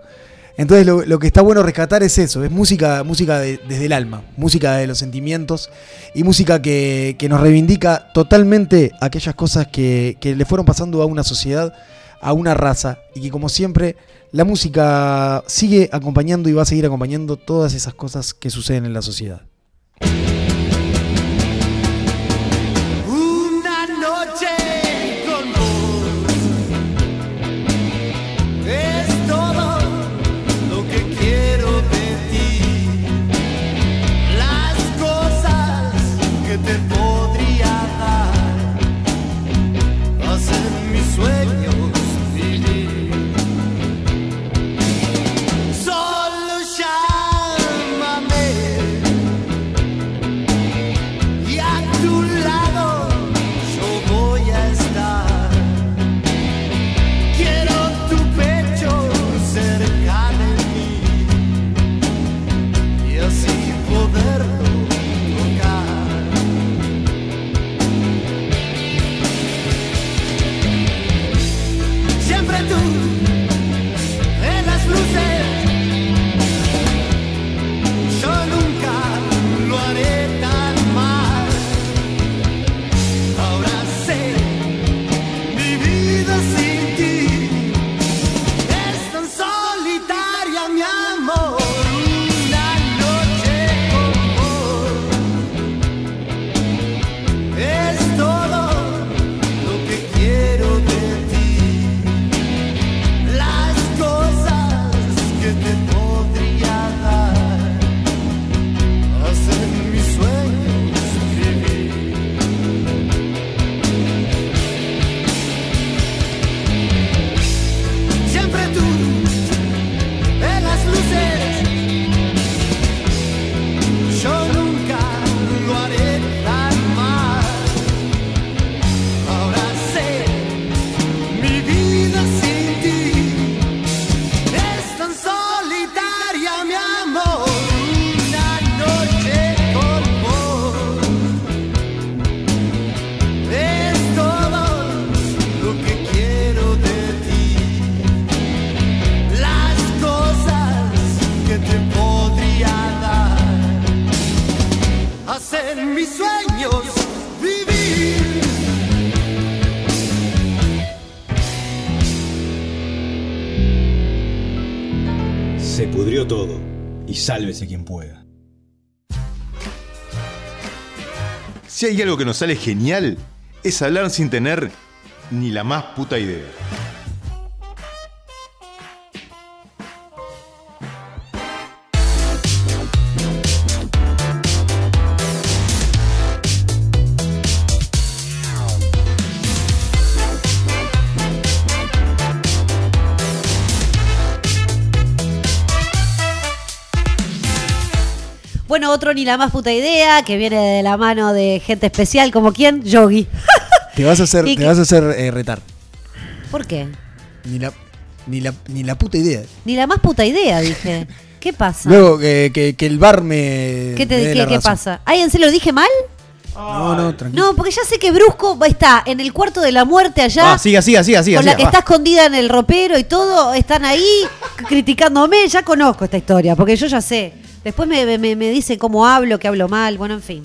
Entonces lo, que está bueno rescatar es eso, es música, música de- desde el alma, música de los sentimientos y música que, que nos reivindica totalmente aquellas cosas que, que le fueron pasando a una sociedad, a una raza y que como siempre la música sigue acompañando y va a seguir acompañando todas esas cosas que suceden en la sociedad. Siempre Si hay algo que nos sale genial, es hablar sin tener ni la más puta idea. Otro ni la más puta idea, que viene de la mano de gente especial, como quién, Yogi. Te vas a hacer, te que- vas a hacer eh, retar. ¿Por qué? Ni la, ni, la, ni la puta idea. Ni la más puta idea, dije. ¿Qué pasa? Luego que, que- que el bar me. ¿Qué, te, me dé qué, la qué razón. pasa? ¿Ay, en serio lo dije mal? No, no, tranquilo. No, porque ya sé que Brusco está en el cuarto de la muerte allá. Ah, siga, siga, siga, siga. con la que va. está escondida en el ropero y todo, están ahí criticándome. Ya conozco esta historia, porque yo ya sé. Después me, me- me dice cómo hablo, que hablo mal, bueno, en fin.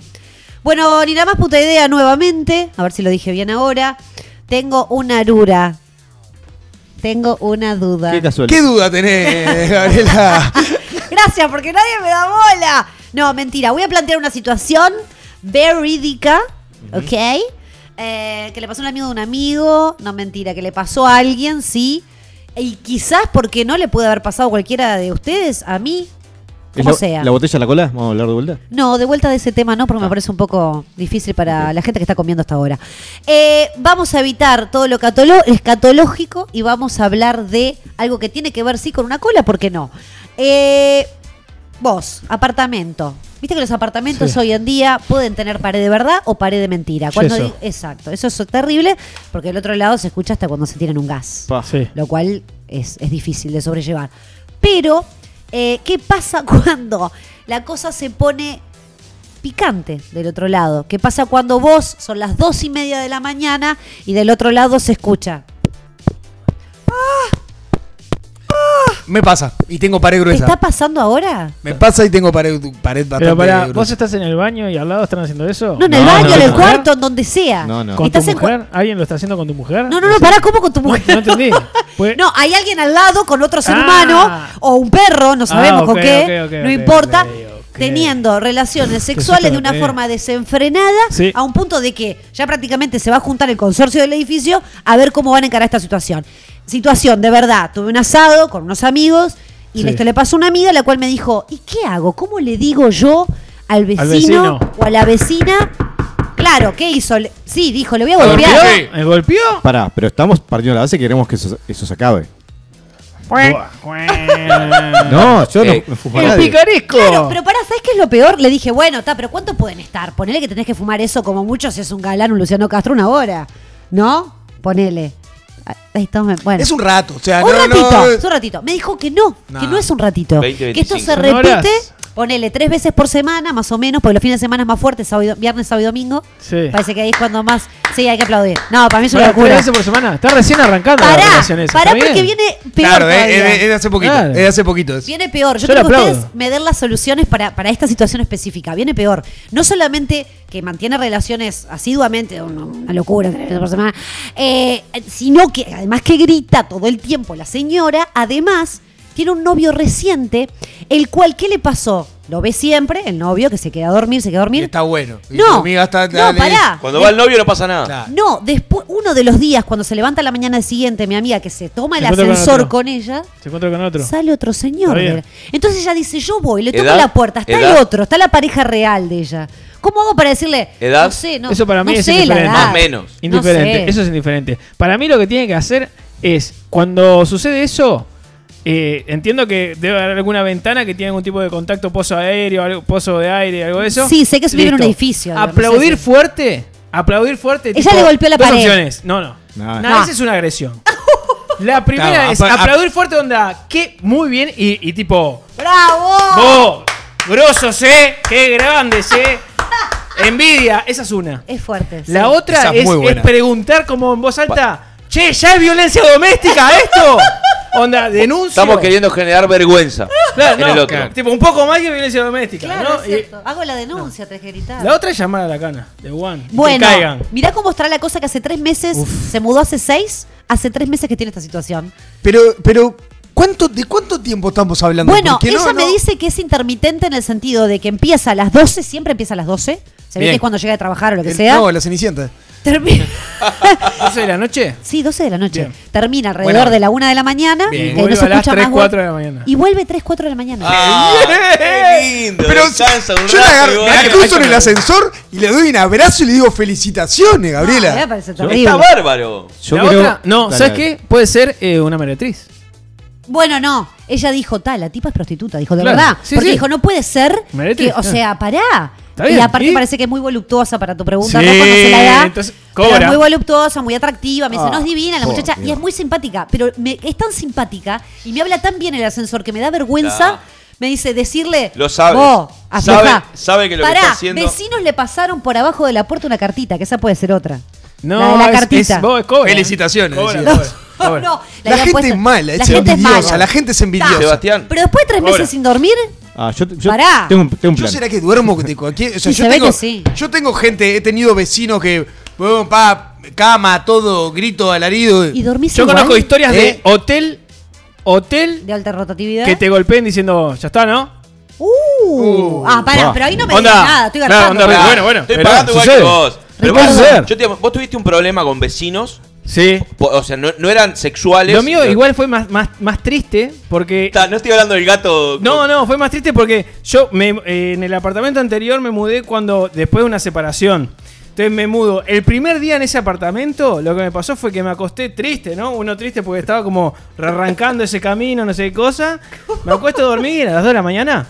Bueno, ni la más puta idea nuevamente, a ver si lo dije bien ahora. Tengo una arura. Tengo una duda. Qué casual. ¿Qué duda tenés, Gabriela? Gracias, porque nadie me da bola. No, mentira. Voy a plantear una situación verídica, ¿ok? Eh, que le pasó a un amigo de un amigo. No, mentira. Que le pasó a alguien, sí. Y quizás porque no le puede haber pasado a cualquiera de ustedes, a mí, ¿Es como la, sea. ¿La botella a la cola? Vamos a hablar de vuelta. No, de vuelta de ese tema no, porque me parece un poco difícil para la gente que está comiendo hasta ahora. Eh, vamos a evitar todo lo escatológico y vamos a hablar de algo que tiene que ver, sí, con una cola, ¿por qué no? Eh, vos, apartamento. Viste que los apartamentos Sí. hoy en día pueden tener pared de verdad o pared de mentira. Cuando exacto, eso es terrible porque del otro lado se escucha hasta cuando se tiran un gas Pa. Sí. lo cual es, es difícil de sobrellevar. Pero, eh, ¿qué pasa cuando la cosa se pone picante del otro lado? ¿Qué pasa cuando vos son las dos y media de la mañana y del otro lado se escucha? Me pasa. Y tengo pared ¿Te gruesa. está pasando ahora? Me pasa y tengo pared, pared bastante Pero para, gruesa. ¿vos estás en el baño y al lado están haciendo eso? No, en el No, baño, no, en el no. cuarto, en donde sea. No, no. ¿Con tu Estás en cua- mujer? ¿Alguien lo está haciendo con tu mujer? No, no, no, pará, ¿cómo con tu mujer? no entendí. Pues- No, hay alguien al lado con otro ser Ah. humano o un perro, no sabemos Ah, con ok, qué, ok, ok, no ok, importa, ok, ok. Teniendo relaciones sexuales de una forma desenfrenada Sí. a un punto de que ya prácticamente se va a juntar el consorcio del edificio a ver cómo van a encarar esta situación. Situación, de verdad, tuve un asado con unos amigos y Sí. esto le pasó a una amiga la cual me dijo, ¿y qué hago? ¿Cómo le digo yo al vecino, vecino. o a la vecina? Claro, ¿qué hizo? Le- Sí, dijo, le voy a ¿Me golpear. ¿Me golpeó? Pará, pero estamos partiendo de la base que queremos que eso, eso se acabe. No, yo no Eh, me fumo a ¡El nadie. picaresco! Claro, pero pará, ¿sabes qué es lo peor? Le dije, bueno, está, pero ¿cuánto pueden estar? Ponele que tenés que fumar eso como mucho si es un galán, un Luciano Castro, una hora. ¿No? Ponele. Ah, Ahí está, me- bueno. Es un rato. O sea, Un no, ratito, no, es un ratito. Me dijo que no, que no es un ratito. 20, que esto se 25. Son repite, horas. Ponele, tres veces por semana, más o menos, porque los fines de semana es más fuerte, sábado viernes, sábado y domingo. Sí. Parece que ahí es cuando más. Sí, hay que aplaudir. No, para mí es una Bueno, tres locura. veces por semana. Está recién arrancando la Pará, relación esa. pará ¿está porque bien? viene peor. Claro, es, es de- es de hace poquito. Claro. Es de hace poquito. eso. Viene peor. Yo, Yo le quiero que aplaudo. ustedes me den las soluciones para, para esta situación específica. Viene peor. No solamente que mantiene relaciones asiduamente, una, una locura, tres veces por semana, eh, sino que además que grita todo el tiempo la señora, además tiene un novio reciente, el cual, ¿qué le pasó? Lo ve siempre, el novio que se queda a dormir, se queda a Y dormir. está bueno. Y No, tu amiga está- no, pará. Cuando va el novio no pasa nada. Claro. No, después, uno de los días, cuando se levanta la mañana siguiente, mi amiga que se toma el Se ascensor con ella, Se encuentra con otro. Sale otro señor. Bien. Entonces ella dice, yo voy, le toco ¿Edad? la puerta, está ¿Edad? el otro, está la pareja real de ella. ¿Cómo hago para decirle? ¿Edad? No sé, no, Eso para mí no es sé indiferente. Más menos. Indiferente, No sé. eso es indiferente. Para mí lo que tiene que hacer es, cuando sucede eso, eh, entiendo que debe haber alguna ventana que tiene algún tipo de contacto pozo aéreo, algo, pozo de aire, algo de eso. Sí, sé que se vive en un edificio, digamos, Aplaudir fuerte, aplaudir fuerte. Ella tipo, le golpeó la dos pared. opciones. No, no. No, No, no. esa es una agresión. La primera Claro, es apa- aplaudir fuerte onda, que muy bien y, y tipo, ¡Bravo! vos, grosos, eh, qué grandes, eh. Envidia, esa es una. Es fuerte. sí. La otra Esa es es, muy es buena. preguntar como en voz alta, che, ¿ya es violencia doméstica esto? Onda, denuncio. Estamos queriendo generar vergüenza Claro, en no, el otro. claro, Tipo, un poco más que violencia doméstica, Claro, ¿no? es Y cierto. Hago la denuncia, te que gritar. la otra es llamar a la cana, de que Bueno, caigan. mirá cómo estará la cosa que hace tres meses, se mudó hace seis, hace tres meses que tiene esta situación. Pero, pero, ¿cuánto, ¿de cuánto tiempo estamos hablando? Bueno, ella no, me no- dice que es intermitente en el sentido de que empieza a las 12, siempre empieza a las 12. Se ve Bien. que es cuando llega de trabajar o lo que el- sea. No, la Cenicienta. Termina. ¿12 de la noche? Sí, 12 de la noche. Bien. Termina alrededor Bueno. de la 1 de la mañana. Bien. que Vuelve no se a las escucha 3, más 4 gol- de la mañana. Y vuelve 3, 4 de la mañana. Ah, qué lindo. Pero un yo la, rato la cruzo en el ascensor y le doy un abrazo y le digo felicitaciones, Ah, me Gabriela. parece Está bárbaro. Yo creo- otra, no, Dale, ¿sabes qué? Puede ser eh, una meretriz. Bueno, no. Ella dijo, tal, la tipa es prostituta. Dijo, de Claro. verdad. Sí, Porque sí. dijo, no puede ser. Meretriz, que, o sea, pará. Está y aparte ¿y? parece que es muy voluptuosa para tu pregunta. Sí, no conoce la edad. entonces, pero cobra. es muy voluptuosa, muy atractiva. Me dice, Ah, no es divina la oh, muchacha. Y es muy simpática. Pero me- es tan simpática y me habla tan bien en el ascensor que me da vergüenza. Me dice, decirle. Lo sabe. Vos, aflojá". Sabe- sabe que lo que Pará, está haciendo- vecinos le pasaron por abajo de la puerta una cartita, que esa puede ser otra. No, la de la es- cartita. es- vos, es cobra. Felicitaciones, Cobra, decía. cobra, No, cobra. no, La gente puesto- es mala, la es gente envidiosa, mala. la gente es envidiosa. Sebastián. Pero después de tres Cobra. meses sin dormir, Ah, yo, yo Pará. tengo, un- tengo un ¿Yo plan. será que duermo de cualquier.? O sea, Sí, yo se ve tengo, que sí. Yo tengo gente, he tenido vecinos que. bueno, pa, cama, todo, grito, alarido. ¿Y dormís Yo igual? conozco historias ¿Eh? de hotel, hotel de alta rotatividad. que te golpeen diciendo, ya está, ¿no? Uh, ah, pará, Ah. pero ahí no me Onda. digas nada, estoy Claro, garpando. onda, bueno, bueno. Estoy pero pagando igual sucede. que vos. Pero Puede vos, ser. yo te- vos tuviste un problema con vecinos. Sí. O sea, no, no eran sexuales. Lo mío pero- igual fue más, más, más triste porque... Ta, No estoy hablando del gato. No, no, fue más triste porque yo me, eh, en el apartamento anterior me mudé cuando después de una separación. Entonces me mudo. El primer día en ese apartamento, lo que me pasó fue que me acosté triste, ¿no? Uno triste porque estaba como arrancando ese camino, no sé qué cosa. Me acuesto a dormir a las 2 de la mañana.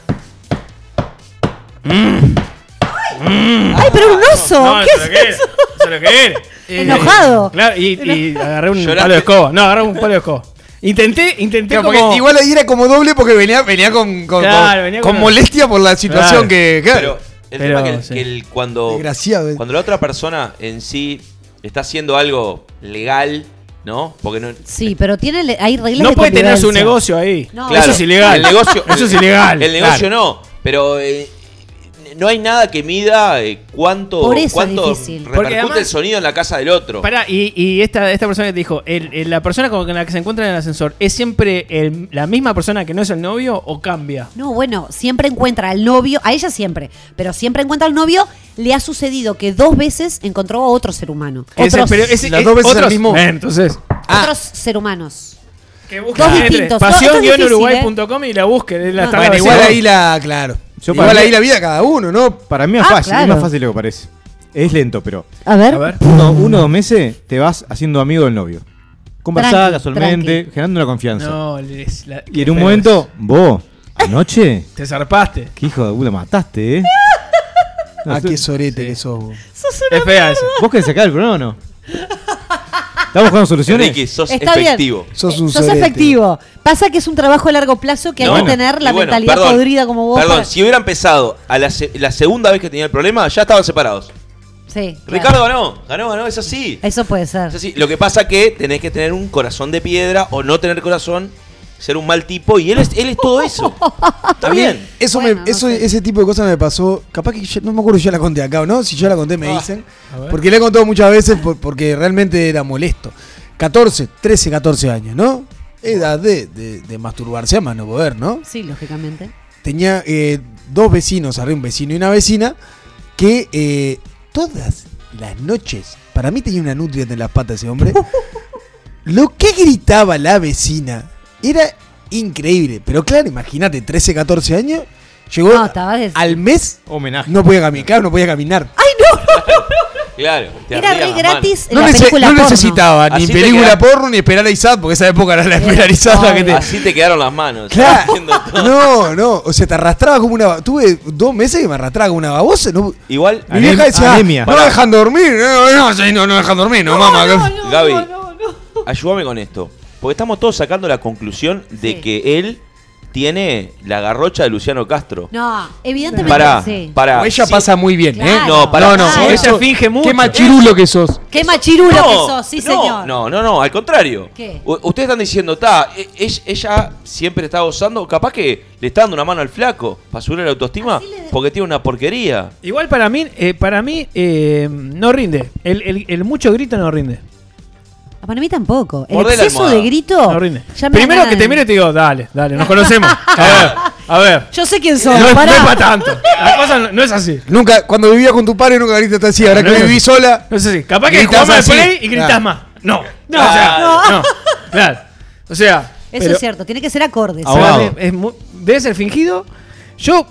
Ay, pero un oso. No, ¿Qué eso es lo que es. eso? Eso es lo que es. Eh, Enojado. Claro, y, y agarré un Lloraste. palo de escoba. No, agarré un palo de escoba. Intenté, intenté Claro, porque como... igual ahí era como doble porque venía, venía con, con, Claro, con- venía con con- molestia por la situación Claro. que. Pero Claro. el Pero, tema que, el- sí. que el- cuando, Desgraciado. eh. cuando la otra persona en sí está haciendo algo legal, ¿no? Porque no. Sí, pero tiene, le- hay reglas No de puede tener su negocio ahí. No. Claro, Eso es ilegal. El negocio, Eso es ilegal. El negocio Claro. no, pero eh, no hay nada que mida eh, cuánto, Por eso es cuánto repercute además- el sonido en la casa del otro. Pará, y, y esta, esta persona que te dijo, el- el- ¿la persona con la que se encuentra en el ascensor es siempre el- la misma persona que no es el novio o cambia? No, bueno, siempre encuentra al novio, a ella siempre, pero siempre encuentra al novio. Le ha sucedido que dos veces encontró a otro ser humano. Ese- Otros, pero ese- Las eh, dos veces otros- el mismo. Eh, entonces, otros ser humanos. que busque Dos distintos. Pasión-uruguay.com y la busque. es la No, igual ahí la. Claro. Yo igual para ahí mí- la vida cada uno, ¿no? Para mí es Ah, fácil, es claro. más fácil de lo que parece. Es lento, pero A ver. A ver. uno, uno o dos meses te vas haciendo amigo del novio. Conversás Tranqui, casualmente, tranqui. generando una confianza. No, es la- y en un feo momento, vos, anoche, es. Te zarpaste. qué hijo de puta mataste, ¿eh? No, ah, tú- qué sorete que sos. vos. Es fea esa. ¿Vos querés sacar el programa o no? ¿Estamos buscando soluciones? Ricky, sos Está bien. efectivo. Sos Eh, un sos efectivo. Pasa que es un trabajo a largo plazo que No, hay que tener la bueno, mentalidad perdón, podrida como vos. Perdón, para- si hubiera empezado a la, se- la segunda vez que tenía el problema, ya estaban separados. Sí, claro. Ricardo ganó, ganó, ganó, es así. Eso puede Es ser. así. Lo que pasa que tenés que tener un corazón de piedra o no tener corazón, ser un mal tipo, y él es, él es todo eso. Está bien. Eso Bueno, me, no eso, sé. ese tipo de cosas me pasó. Capaz que yo- no me acuerdo si ya la conté acá o no. Si yo la conté, me Ah, dicen. Porque la he contado muchas veces por- porque realmente era molesto. 14, 13, 14 años, ¿no? Edad de, de, de masturbarse a mano poder, ¿no? Sí, lógicamente. Tenía eh, dos vecinos, arriba un vecino y una vecina, que eh, todas las noches, para mí tenía una nutria en las patas ese hombre. Lo que gritaba la vecina era increíble. Pero claro, imagínate, 13, 14 años, llegó No, al mes, Homenaje. no podía caminar, claro, no podía caminar. Claro. te Era ardían re las gratis No, la nece- película no porno. necesitaba ni Así te película queda- porno ni esperar a Isaac, porque esa época era la esperar a Isaac la que te... manos. Así te quedaron las manos. Claro. Haciendo todo. No, no, o sea, te arrastraba como una. Tuve dos meses que me arrastraba como una babosa. No, Igual, mi vieja decía, anemia. no me dejan dormir. No, no, sí, no, no dejan dormir, no, mamá. Gaby, ayúdame con esto. Porque estamos todos sacando la conclusión de Sí. que él tiene la garrocha de Luciano Castro. No, evidentemente Para, sí. para. O ella sí. pasa muy bien, ¿eh? No, para. no, no, Claro. Ella finge mucho. Qué machirulo que sos. Qué machirulo que No, sos, sí, no, señor. No, no, no, al contrario. ¿Qué? U- ustedes están diciendo, ta, e- e- ella siempre está gozando, capaz que le está dando una mano al flaco para subirle la autoestima porque tiene una porquería. Igual para mí, eh, para mí eh, no rinde. El, el- el mucho grito no rinde. Para mí tampoco. El Mordé la exceso almohada. de grito. No rinde. ya me da Primero ganas que te mire y te digo, dale, dale, nos conocemos. A ver, a ver. Yo sé quién No, soy. es- no pará. es para tanto. La cosa no, no es así. Nunca, cuando vivía con tu padre, nunca gritaste así. Ahora No, que no, viví no. sola. No es así. Capaz que Gritas jugamos al así. play y gritas Ah. más. No. No, o sea, no. no. Claro. O sea. Eso pero- es cierto, tiene que ser acorde. o sea, Ahogado. es mu- debe ser fingido. Yo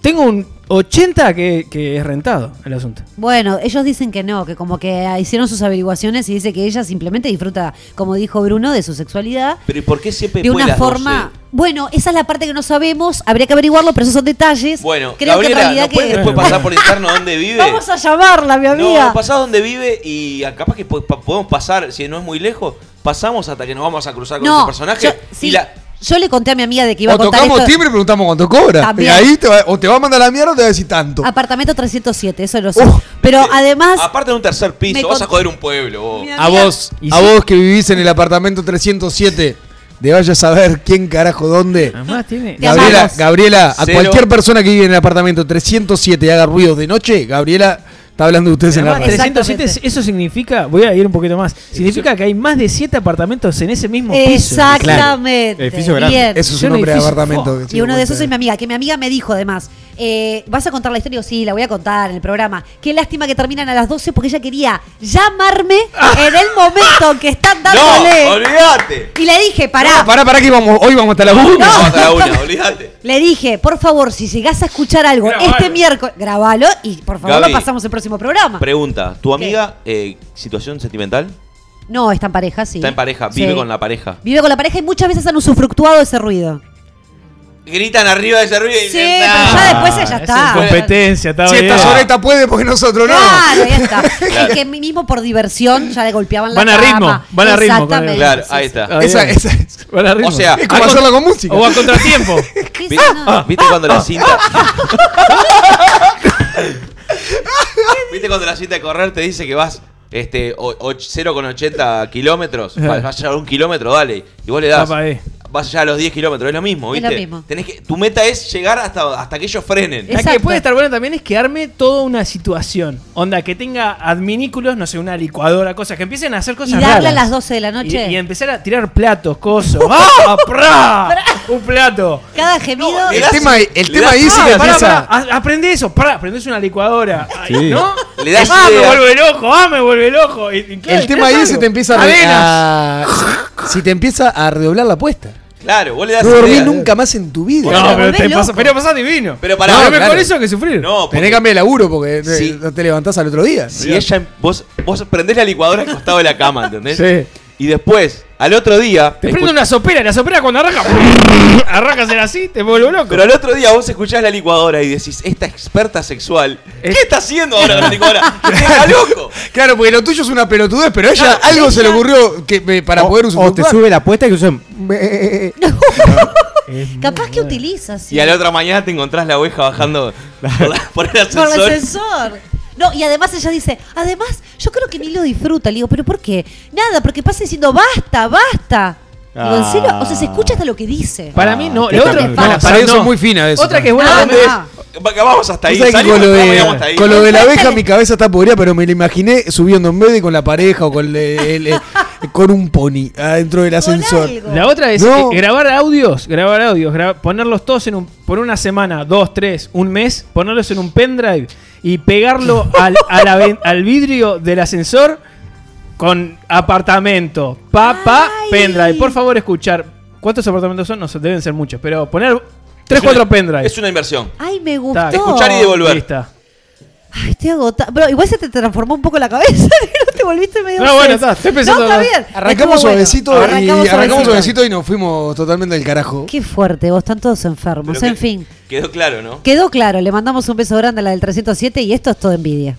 tengo un 80 que, que es rentado el asunto. Bueno, ellos dicen que no, que como que hicieron sus averiguaciones y dice que ella simplemente disfruta, como dijo Bruno, de su sexualidad Pero ¿y por qué siempre de una las forma. 12? Bueno, esa es la parte que no sabemos, habría que averiguarlo, pero esos son detalles. Bueno, creo Gabriela, que en realidad ¿nos puedes que. después pasar por interno dónde vive? Vamos a llamarla, mi amiga. No, pasá donde vive y capaz que podemos pasar, si no es muy lejos, pasamos hasta que nos vamos a cruzar con No, ese personaje. yo, sí, y la, yo le conté a mi amiga de que iba O a contar tocamos esto. timbre y preguntamos cuánto cobra. También. Y ahí te va, o te va a mandar la mierda o te va a decir tanto. Apartamento 307, eso lo sé. Pero además, aparte de un tercer piso, vas a joder un pueblo. vos. A vos, Y a sí. vos que vivís en el apartamento 307, de vaya a saber quién carajo dónde. Además tiene. Gabriela. Gabriela, a Cero. cualquier persona que vive en el apartamento 307 y haga ruidos de noche, Gabriela está hablando de ustedes en la Además, radio. 307, Exactamente. eso significa, voy a ir un poquito más, significa que hay más de 7 apartamentos en ese mismo piso. Exactamente. Claro. Edificio grande. Bien. Eso es un nombre de apartamento. Y uno de esos es mi amiga, que mi amiga me dijo además, eh, ¿vas a contar la historia? Sí, la voy a contar en el programa. Qué lástima que terminan a las 12 porque ella quería llamarme en el momento que están ¡No! dándole. ¡Olvídate! y le dije, pará. No, pará, pará que vamos, hoy vamos hasta la una. Vamos hasta la una, olvídate. Le dije, por favor, si llegás a escuchar algo Grabalo. este miércoles, grabalo y por favor Gaby. lo pasamos el próximo programa. Pregunta, ¿tu amiga, eh, situación sentimental? No, está en pareja, sí. Está en pareja, vive Sí. con la pareja. Vive con la pareja y muchas veces han usufructuado ese ruido. Gritan arriba de ese ruido y Sí, dicen, pero "Ah". ya después ella está. es competencia, está Si bien. esta soneta puede, porque nosotros no. Claro, ya está. Claro. Es que mismo por diversión ya le golpeaban la Van a ritmo, van a ritmo con Exactamente. él. Claro, ahí está. Ah, Esa, bien. esa es. Van a ritmo. O sea, Es como A hacerlo con- música. O a contratiempo. ¿Qué ¿Viste, cuando la cinta? ¿Viste cuando la cinta de correr te dice que vas este, o- o- 0,80 kilómetros? Vas vas a llegar a un kilómetro, dale. Y vos le das. Papá, eh. Vas a llegar a los 10 kilómetros, es lo mismo, Es ¿viste? lo mismo. Tenés que, tu meta es llegar hasta, hasta que ellos frenen. Es- La que puede estar bueno también es que arme toda una situación. Onda, que tenga adminículos, no sé, una licuadora, cosas, que empiecen a hacer Y cosas darle a las 12 de la noche. Y, y empezar a tirar platos, cosos. ¡Ah! ¡Pra! Un plato. Cada gemido. No, El das- tema, el tema ahí sí que empieza. aprende eso, pará, aprendés una licuadora. Sí. ¿No? Le das ah, me vuelve loco, ah, me vuelve loco. Y- y claro, El tema ahí se algo. te empieza a, a- si te empieza a redoblar la apuesta. Claro, vos le das No dormís idea. nunca más en tu vida. No, pero te pasa, pero pasa divino. Pero pará, no, no, mejor claro. eso que sufrir. No, Tenés que porque cambiar de laburo porque eh, Sí. no te levantás al otro día. si ella, vos, vos prendés la licuadora al costado de la cama, ¿entendés? Sí. Y después, al otro día. Te prende una sopera, la sopera cuando arranca, arrancas en así, te vuelve loco. Pero al otro día vos escuchás la licuadora y decís, esta experta sexual, ¿qué Es- está haciendo ahora la licuadora? ¡Que deja loco! Claro, porque lo tuyo es una pelotudez, pero ella algo se le ocurrió que, eh, para o, poder o te sube la apuesta que usan. Capaz que utilizas. Y a la otra mañana te encontrás la oveja bajando por, la- por el Por ascensor. el ascensor. No, y además ella dice, además, yo creo que ni lo disfruta. Le digo, ¿pero por qué? Nada, porque pasa diciendo, basta, basta. Digo, ¿en serio? O sea, se escucha hasta lo que dice. Para mí no, qué la otra para, para son muy finas de eso Otra que es buena Ah, también es- ah. Va- Vamos hasta ahí. Que salimos, con lo, de, llegamos hasta ahí. con lo de la abeja mi cabeza está podrida, pero me la imaginé subiendo en vez de con la pareja o con, el- el- el- con un pony adentro del ascensor. algo. La otra es No. eh, grabar audios, grabar audios, gra- ponerlos todos en un, por una semana, dos, tres, un mes, ponerlos en un pendrive y pegarlo al, a la ven- al vidrio del ascensor con apartamento, papá, Ay. pendrive. Por favor, escuchar. ¿Cuántos apartamentos son? No sé, deben ser muchos, pero poner tres, Es una- cuatro pendrives. Es una inversión. Ay, me gustó. Está, Escuchar y devolver. Listo. Ay, estoy agotada. Pero igual se te transformó un poco la cabeza. no te volviste medio. No, bueno, está, estoy pensando- No, está bien. Arrancamos Estuvo bueno. suavecito Arrancamos y arrancamos suavecito. suavecito y nos fuimos totalmente del carajo. Qué fuerte, vos están todos enfermos. Pero en que- fin. Quedó claro, ¿no? Quedó claro, le mandamos un beso grande a la del 307 y esto es todo envidia.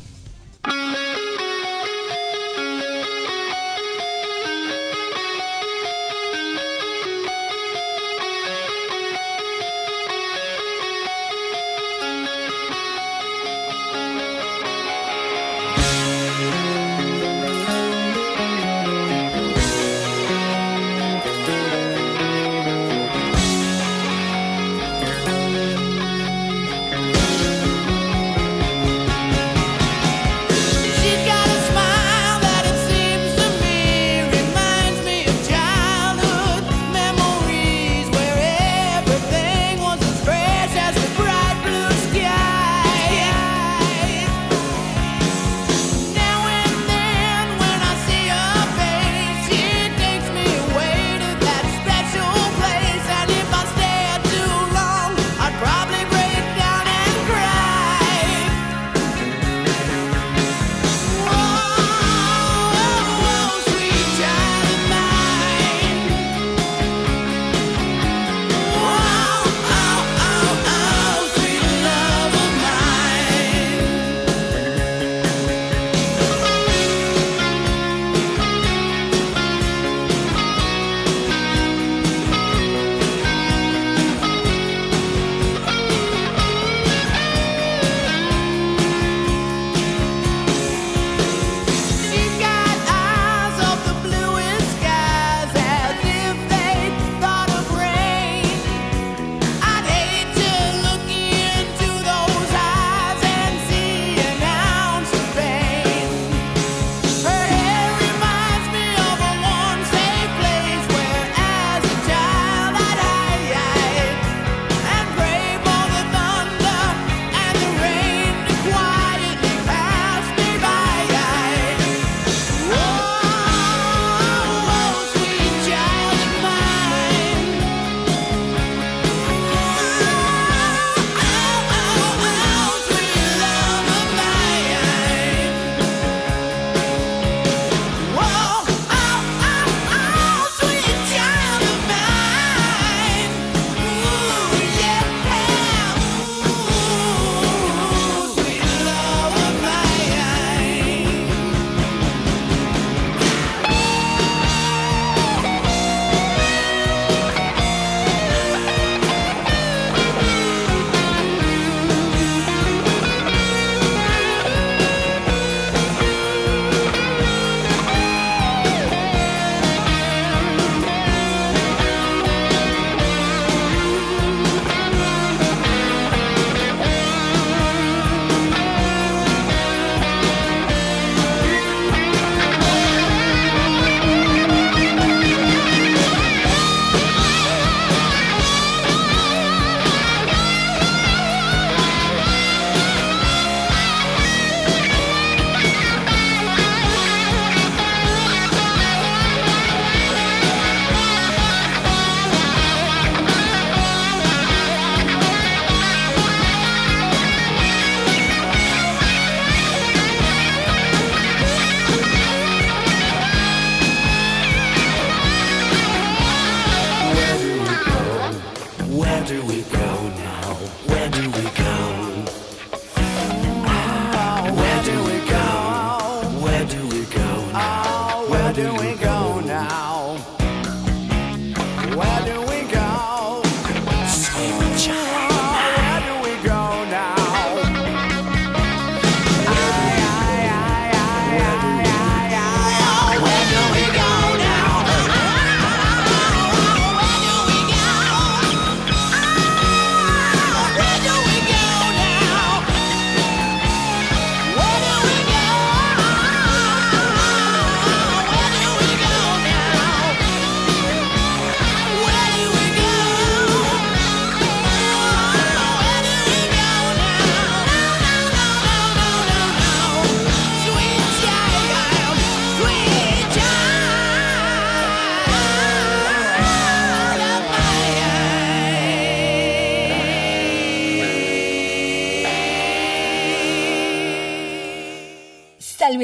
Now?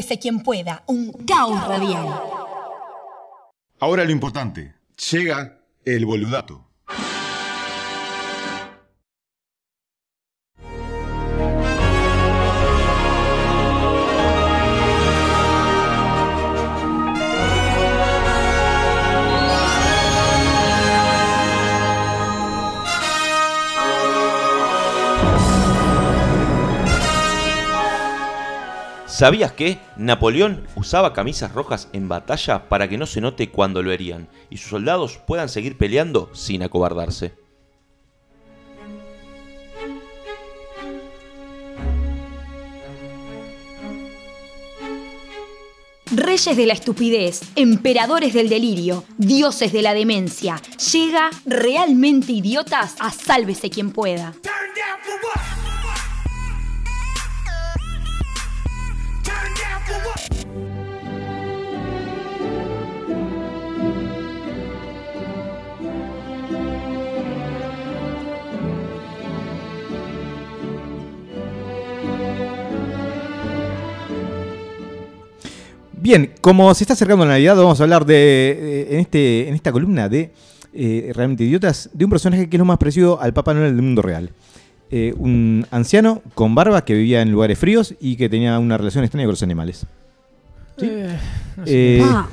Sálvese quien pueda, un caos radial. Ahora lo importante. Llega el boludato. ¿Sabías que Napoleón usaba camisas rojas en batalla para que no se note cuando lo herían y sus soldados puedan seguir peleando sin acobardarse? Reyes de la estupidez, emperadores del delirio, dioses de la demencia. Llega realmente idiotas a sálvese quien pueda. Bien, como se está acercando la Navidad, vamos a hablar de eh, en, este, en esta columna de eh, Realmente Idiotas, de un personaje que es lo más parecido al Papá Noel del mundo real. Eh, un anciano con barba que vivía en lugares fríos y que tenía una relación extraña con los animales. Eh, no sé. Eh, Ah,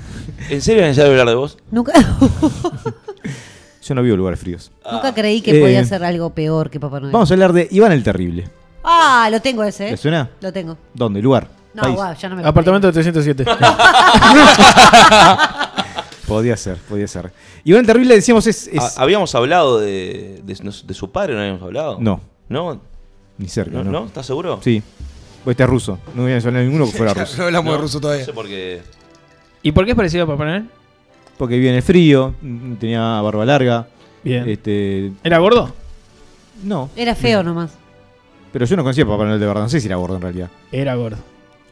¿En serio es necesario hablar de vos? nunca, yo no vivo en lugares fríos. nunca creí que Eh, podía ser algo peor que Papá Noel. Vamos a hablar de Iván el Terrible. Ah, lo tengo ese, ¿Te ¿eh? suena? Lo tengo. ¿Dónde? ¿Lugar? No, País. ya no me lo Apartamento de 307. Podía ser, podía ser. Iván el Terrible, decíamos, es... es- Ah, ¿Habíamos hablado de, de, de su padre? ¿No habíamos hablado? No. ¿No? ni cerca, ¿No? ¿no? ¿No? ¿Estás seguro? Sí. Pues este es ruso. No voy a mencionar ninguno que fuera ruso. No hablamos No, de ruso No todavía. sé por qué. ¿Y por qué es parecido a Papá Noel? Porque vivía en el frío, tenía barba larga. Bien. Este, ¿Era gordo? no, Era feo nomás. pero yo no conocía a Papá Noel de verdad. No sé si era gordo en realidad. Era gordo.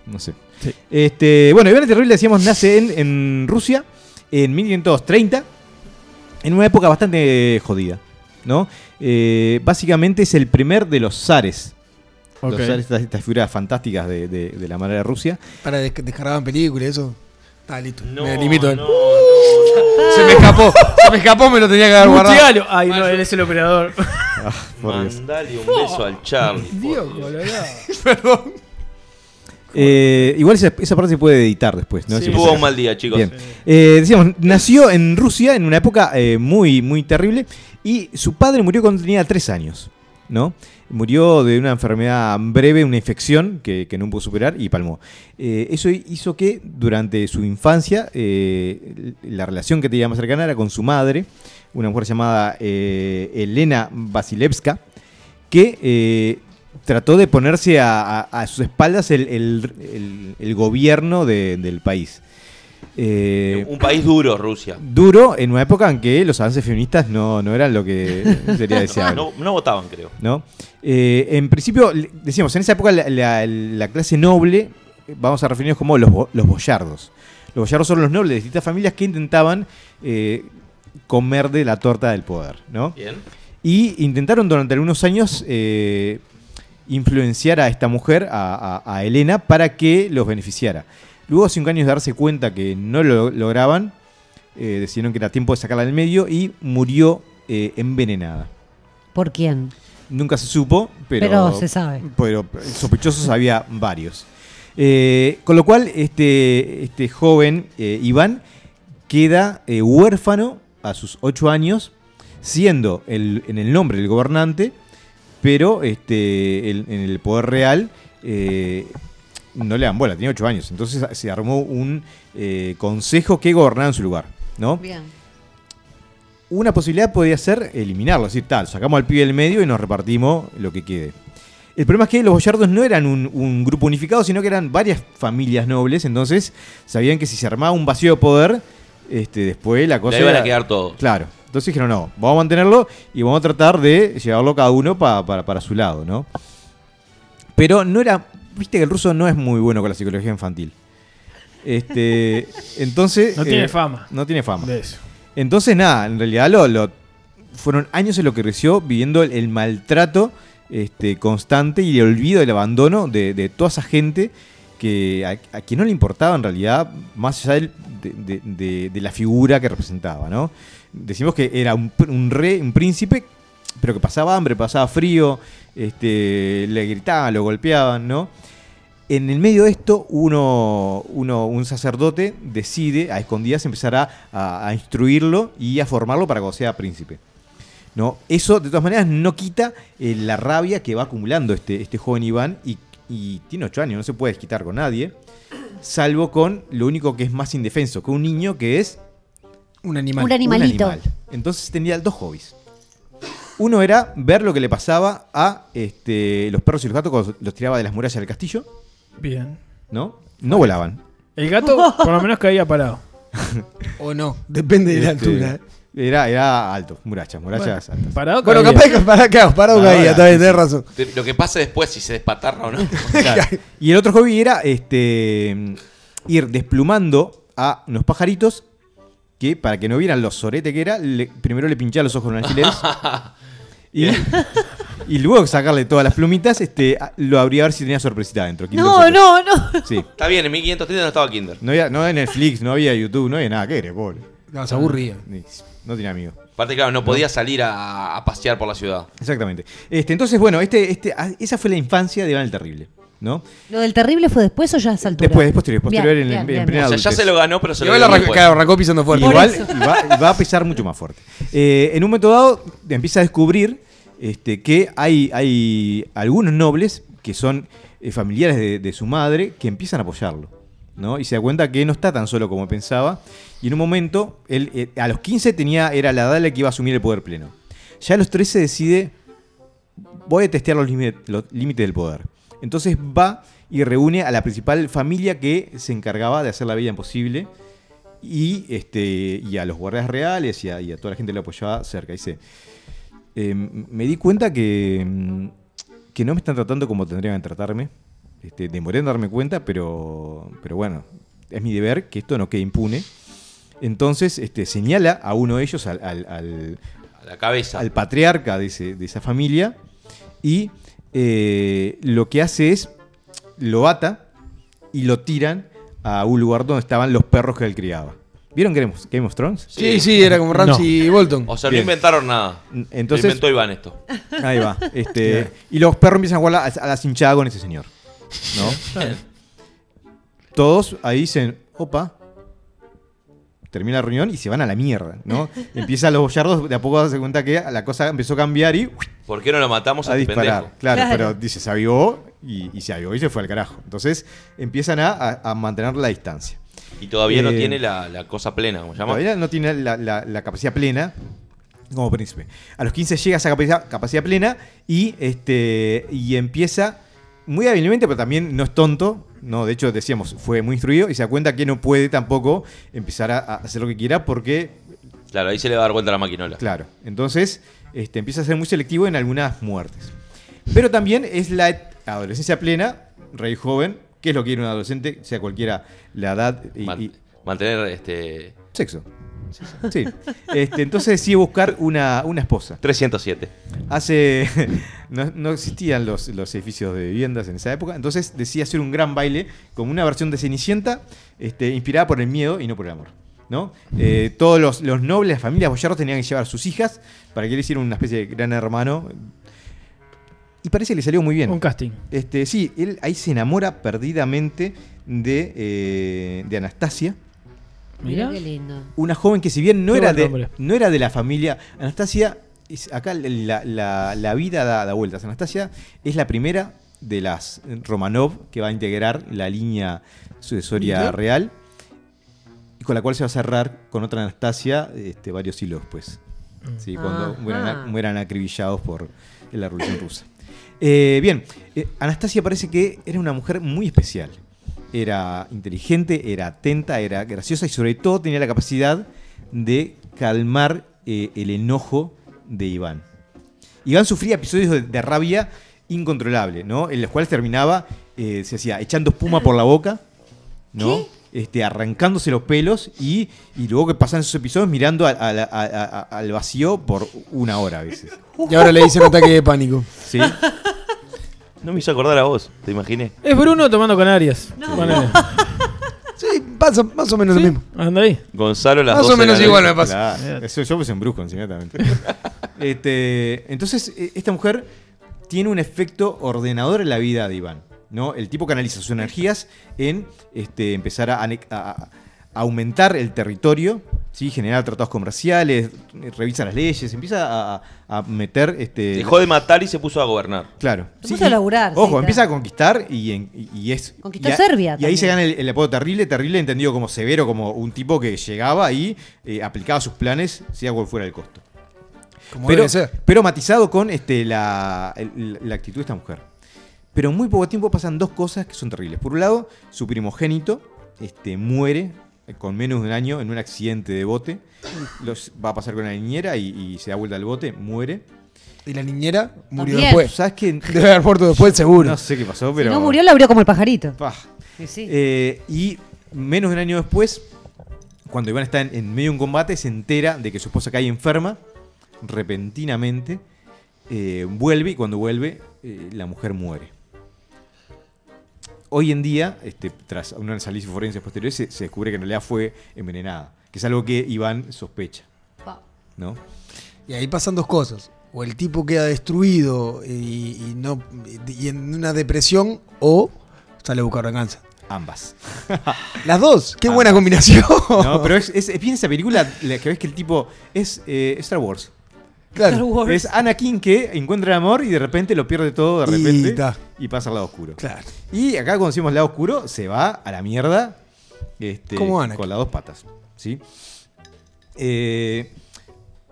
No sé. Sí. Este, bueno, Iván el Terrible, decíamos, nace en, en Rusia en 1530, en una época bastante jodida, ¿no? Eh, básicamente es el primer de los zares. Ok. Los zares, estas, estas figuras fantásticas de, de- de la madre de Rusia. Para des- descargaban películas y eso. Está listo. No, me limito. no, Se me escapó. Se me escapó, me lo tenía que haber guardado. Mutealo. Ay, no, él es el operador. Ah, por Dios. Mandale un beso al Charlie. Dios, Dios. colorado. Perdón. Eh, igual esa, esa parte se puede editar después, ¿no? Sí. Si pasa- un mal día, chicos. Bien. Eh, decíamos, nació en Rusia en una época eh, muy, muy terrible y su padre murió cuando tenía tres años, ¿no? Murió de una enfermedad breve, una infección que, que no pudo superar y palmó. Eso hizo que durante su infancia la relación que tenía más cercana era con su madre, una mujer llamada Elena Vasilevska, que trató de ponerse a, a- a sus espaldas el, el- el- el gobierno de- del país. Eh, Un país duro, Rusia. duro en una época en que los avances feministas no, no eran lo que sería deseable. No, no votaban, creo. ¿no? Eh, en principio, decíamos, en esa época la, la- la clase noble, vamos a referirnos como los, los boyardos. Los boyardos son los nobles de distintas familias que intentaban eh, comer de la torta del poder, ¿no? Bien. Y intentaron durante algunos años influenciar a esta mujer, a, a- a Elena, para que los beneficiara. Luego, cinco años de darse cuenta que no lo lograban, eh, decidieron que era tiempo de sacarla del medio y murió eh, envenenada. ¿Por quién? Nunca se supo, pero, Pero se sabe. Pero sospechosos había varios. Eh, con lo cual, este, este joven, Iván, queda huérfano a sus ocho años, siendo el- en el nombre del gobernante, pero este, el- en el poder real eh, no le dan bola, tenía ocho años. Entonces se armó un eh, consejo que gobernaba en su lugar. ¿no? Bien. Una posibilidad podría ser eliminarlo, es decir, tal, sacamos al pibe del medio y nos repartimos lo que quede. El problema es que los boyardos no eran un, un grupo unificado, sino que eran varias familias nobles, entonces sabían que si se armaba un vacío de poder, este, después la cosa... Le iban a quedar todos. Claro. Entonces dijeron, no, vamos a mantenerlo y vamos a tratar de llevarlo cada uno pa- para, para su lado, ¿no? Pero no era... Viste que el ruso no es muy bueno con la psicología infantil. Este, entonces... No tiene fama. No tiene fama. De eso. Entonces, nada, en realidad lo, lo- fueron años en lo que creció viviendo el, el maltrato este, constante y el olvido, el abandono de, de toda esa gente que a, a quien no le importaba en realidad, más allá de- de la figura que representaba, ¿no? Decimos que era un, un rey, un príncipe, pero que pasaba hambre, pasaba frío, este, le gritaban, lo golpeaban, ¿no? En el medio de esto, uno, uno, un sacerdote decide a escondidas empezar a, a- instruirlo y a formarlo para que sea príncipe. ¿no? Eso, de todas maneras, no quita eh, la rabia que va acumulando este, este joven Iván y, tiene ocho años, no se puede desquitar con nadie, salvo con lo único que es más indefenso, que un niño que es Un animal. Un animalito. un animal. Entonces tenía dos hobbies. Uno era ver lo que le pasaba a este, los perros y los gatos cuando los tiraba de las murallas del castillo, Bien. ¿no? No volaban. El gato por lo menos caía parado. O no, depende de la Este, altura. ¿eh? Era, era alto, murallas, murallas altas. Parado Bueno, caía. capaz que para acá, parado Ah, caía, sí, tenés razón. Lo que pasa después, si se despatarra o no. Claro. Y el otro hobby era este ir desplumando a unos pajaritos que para que no vieran lo sorete que era, le- primero le pinchaba los ojos con alfileres. y, y luego sacarle todas las plumitas, este, lo abría a ver si tenía sorpresita adentro. Kinder No, sorpresa. no, no. Sí. Está bien, en 1530 no estaba Kinder. No había, no había Netflix, no había YouTube, no había nada que ver, pobre. No, se aburría. Ni- No tenía amigos. Aparte, claro, no podía salir a, a pasear por la ciudad. Exactamente. Este, entonces, bueno, este, este, ah, esa fue la infancia de Iván el Terrible. ¿No? ¿Lo del terrible fue después o ya a esa altura? Después, posterior, posterior Bien, en, bien, en bien, plena O sea, ya se lo ganó, pero se lo ganó arrancó, claro, arrancó pisando fuerte. Igual va, a pesar mucho más fuerte. Eh, en un momento dado empieza a descubrir este, que hay, hay algunos nobles que son eh, familiares de, de su madre que empiezan a apoyarlo. ¿no? Y se da cuenta que no está tan solo como pensaba. Y en un momento, él, eh, a los 15 tenía, era la edad en la que iba a asumir el poder pleno. Ya a los 13 decide, voy a testear los límites del poder. Entonces va y reúne a la principal familia que se encargaba de hacer la vida imposible y, este, y a los guardias reales y a, y a toda la gente que lo apoyaba cerca. Dice, eh, me di cuenta que, mm, que no me están tratando como tendrían que tratarme. Este, demoré en darme cuenta, pero, pero bueno, es mi deber que esto no quede impune. Entonces este, señala a uno de ellos, al, al- al- A la cabeza. al patriarca de, ese- de esa familia, y eh, lo que hace es lo ata y lo tiran a un lugar donde estaban los perros que él criaba. ¿Vieron Game of, Game of Thrones? Sí, sí, era como Ramsey y Bolton. O sea, Bien. no inventaron nada. Entonces- Lo inventó Iván esto. Ahí va. Este, y los perros empiezan a jugar a, a la cinchada con ese señor. ¿No? Todos ahí dicen, opa. Termina la reunión y se van a la mierda, ¿no? Empiezan los boyardos de a poco darse cuenta que la cosa empezó a cambiar y ¿Por qué no lo matamos a, a este disparar. pendejo? Claro, Claro. pero dice, se avivó y, y se avivó y se fue al carajo. Entonces empiezan a, a- a mantener la distancia. Y todavía no Eh, tiene la, la cosa plena, como se llama. Todavía no tiene la, la- la capacidad plena como príncipe. A los 15 llega a esa capacidad, capacidad plena y, este, y empieza muy hábilmente, pero también no es tonto. No, de hecho, decíamos, fue muy instruido y se da cuenta que no puede tampoco empezar a, a hacer lo que quiera porque, Claro, ahí se le va a dar vuelta a la maquinola. claro, entonces este, empieza a ser muy selectivo en algunas muertes. Pero también es la adolescencia plena, rey joven, que es lo que quiere un adolescente, sea cualquiera la edad y- Man- y, mantener este Sexo. Sí. Este, entonces decide buscar una, una esposa. 307. Hace. No, no existían los, los edificios de viviendas en esa época. Entonces decide hacer un gran baile como una versión de Cenicienta, este, inspirada por el miedo y no por el amor. ¿no? Eh, todos los, los nobles, las familias boyardos tenían que llevar a sus hijas para que le hicieran una especie de gran hermano. Y parece que le salió muy bien. Un casting. Este, sí, él ahí se enamora perdidamente de, eh, de Anastasia. Mira Mira. qué lindo. Una joven que si bien no, Qué era de, no era de la familia, Anastasia, es- acá la, la- la vida da, da vueltas. Anastasia es la primera de las Romanov que va a integrar la línea sucesoria Mira. real y con la cual se va a cerrar con otra Anastasia este, varios siglos después. Sí, cuando mueran, mueran acribillados por la Revolución Rusa. Eh, bien, eh, Anastasia parece que era una mujer muy especial. Era inteligente, era atenta, era graciosa y sobre todo tenía la capacidad de calmar eh, el enojo de Iván. Iván sufría episodios de, de rabia incontrolable, ¿no? En los cuales terminaba, eh, se hacía echando espuma por la boca, ¿no? Este, arrancándose los pelos y, y luego que pasaban esos episodios mirando a- a la- a- a- al vacío por una hora a veces. Y ahora le dicen ataque de pánico. ¿Sí? No me hizo acordar a vos, te imaginé. Es Bruno tomando canarias. Ponele. Sí, pasa más o menos lo mismo. Anda ahí. Gonzalo las Más o 12 de la menos noche. igual me pasa. Claro, eso yo pues en brusco, inmediatamente. este, entonces, eh, esta mujer tiene un efecto ordenador en la vida de Iván. ¿no? El tipo canaliza sus energías en este, empezar a, ane- a- a aumentar el territorio, ¿sí? generar tratados comerciales, revisa las leyes, empieza a, a meter... Este, Dejó de matar y se puso a gobernar. Claro. Se puso a y- laburar, sí, Ojo, claro. empieza a conquistar y, en- y- y es. Conquistó y a- Serbia Y ahí también. se gana el, el apodo terrible, terrible entendido como severo, como un tipo que llegaba y eh, aplicaba sus planes, sea cual fuera el costo. Como Pero, debe ser. pero matizado con este, la, la actitud de esta mujer. Pero en muy poco tiempo pasan dos cosas que son terribles. Por un lado, su primogénito este, muere con menos de un año en un accidente de bote. Los, va a pasar con la niñera y, y se da vuelta al bote, muere. Y la niñera murió También. después. ¿Sabes qué? Debe haber muerto después, seguro. No sé qué pasó, Si pero. no murió, la abrió como el pajarito. Pah. Sí, sí. Eh, y menos de un año después, cuando Iván está en, en medio de un combate, se entera de que su esposa cae enferma repentinamente. eh, vuelve y cuando vuelve, eh, la mujer muere. Hoy en día, este, tras un análisis forense posterior, se, se descubre que en realidad fue envenenada, que es algo que Iván sospecha. ¿no? Y ahí pasan dos cosas. O el tipo queda destruido y, y no y en una depresión, o sale a buscar venganza. Ambas. Las dos, qué buena combinación. No, pero es, es, es bien esa película la que ves que el tipo es eh, Star Wars. Claro. Es Anakin que encuentra el amor y de repente lo pierde todo de repente y, pasa al lado oscuro. Claro. Y acá cuando decimos lado oscuro se va a la mierda este, Como Anakin. con las dos patas. ¿sí? Eh,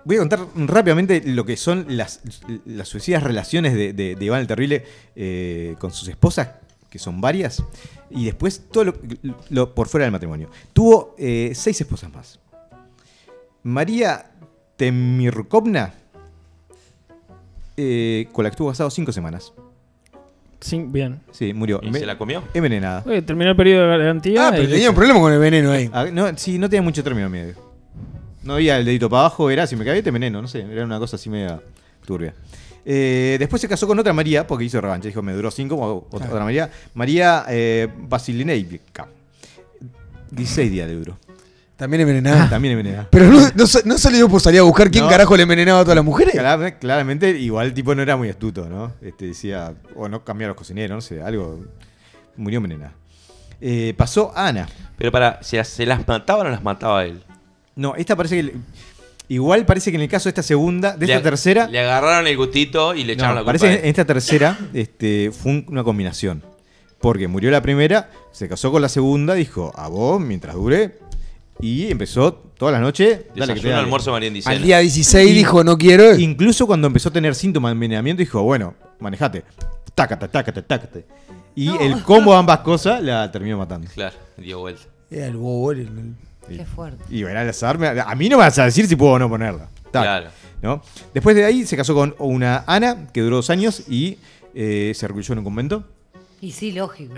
voy a contar rápidamente lo que son las, las suicidas relaciones de, de- de Iván el Terrible eh, con sus esposas, que son varias, y después todo lo, lo por fuera del matrimonio. Tuvo eh, seis esposas más. María Temirkovna, eh, con la que estuvo casado cinco semanas. Sí, bien. Sí, murió. ¿Y se la comió? Envenenada. Oye, terminó el periodo de garantía. Ah, pero y tenía listo. un problema con el veneno ahí. Ah, no, sí, no tenía mucho término medio. No había el dedito para abajo, era si me caía te veneno, no sé, era una cosa así media turbia. Eh, después se casó con otra María, porque hizo revancha, dijo, me duró cinco, como otra, otra María. María eh, Basilineica. 16 días le duró. También envenenada. También envenenada. Pero no, no, sa- no salió por salir a buscar quién No. carajo le envenenaba a todas las mujeres. Claramente, claramente, igual el tipo no era muy astuto, ¿no? Este, decía, o no cambiar los cocineros, no sé, algo. Murió envenenada. Eh, pasó Ana. Pero para, ¿se, se las mataba o no las mataba él? No, esta parece que. Igual parece que en el caso de esta segunda, de Le- esta tercera. Le agarraron el gustito y le echaron No, la culpa. parece que en esta tercera este, fue un- una combinación. Porque murió la primera, se casó con la segunda, dijo, a vos, mientras dure. Y empezó toda la noche. Dale, que te Desayuno, almuerzo. Al día 16 Y- dijo, no quiero. Incluso cuando empezó a tener síntomas de envenenamiento, dijo, bueno, manejate. Tácate, tácate, tácate. Y el combo de ambas cosas la terminó matando. Claro, dio vuelta. Era el bobo, el- el- Qué fuerte. Y bueno, al azar, me- a mí no me vas a decir si puedo o no ponerla. Tac, Claro. ¿no? Después de ahí se casó con una Ana, que duró dos años y eh, se recluyó en un convento. Y sí, lógico.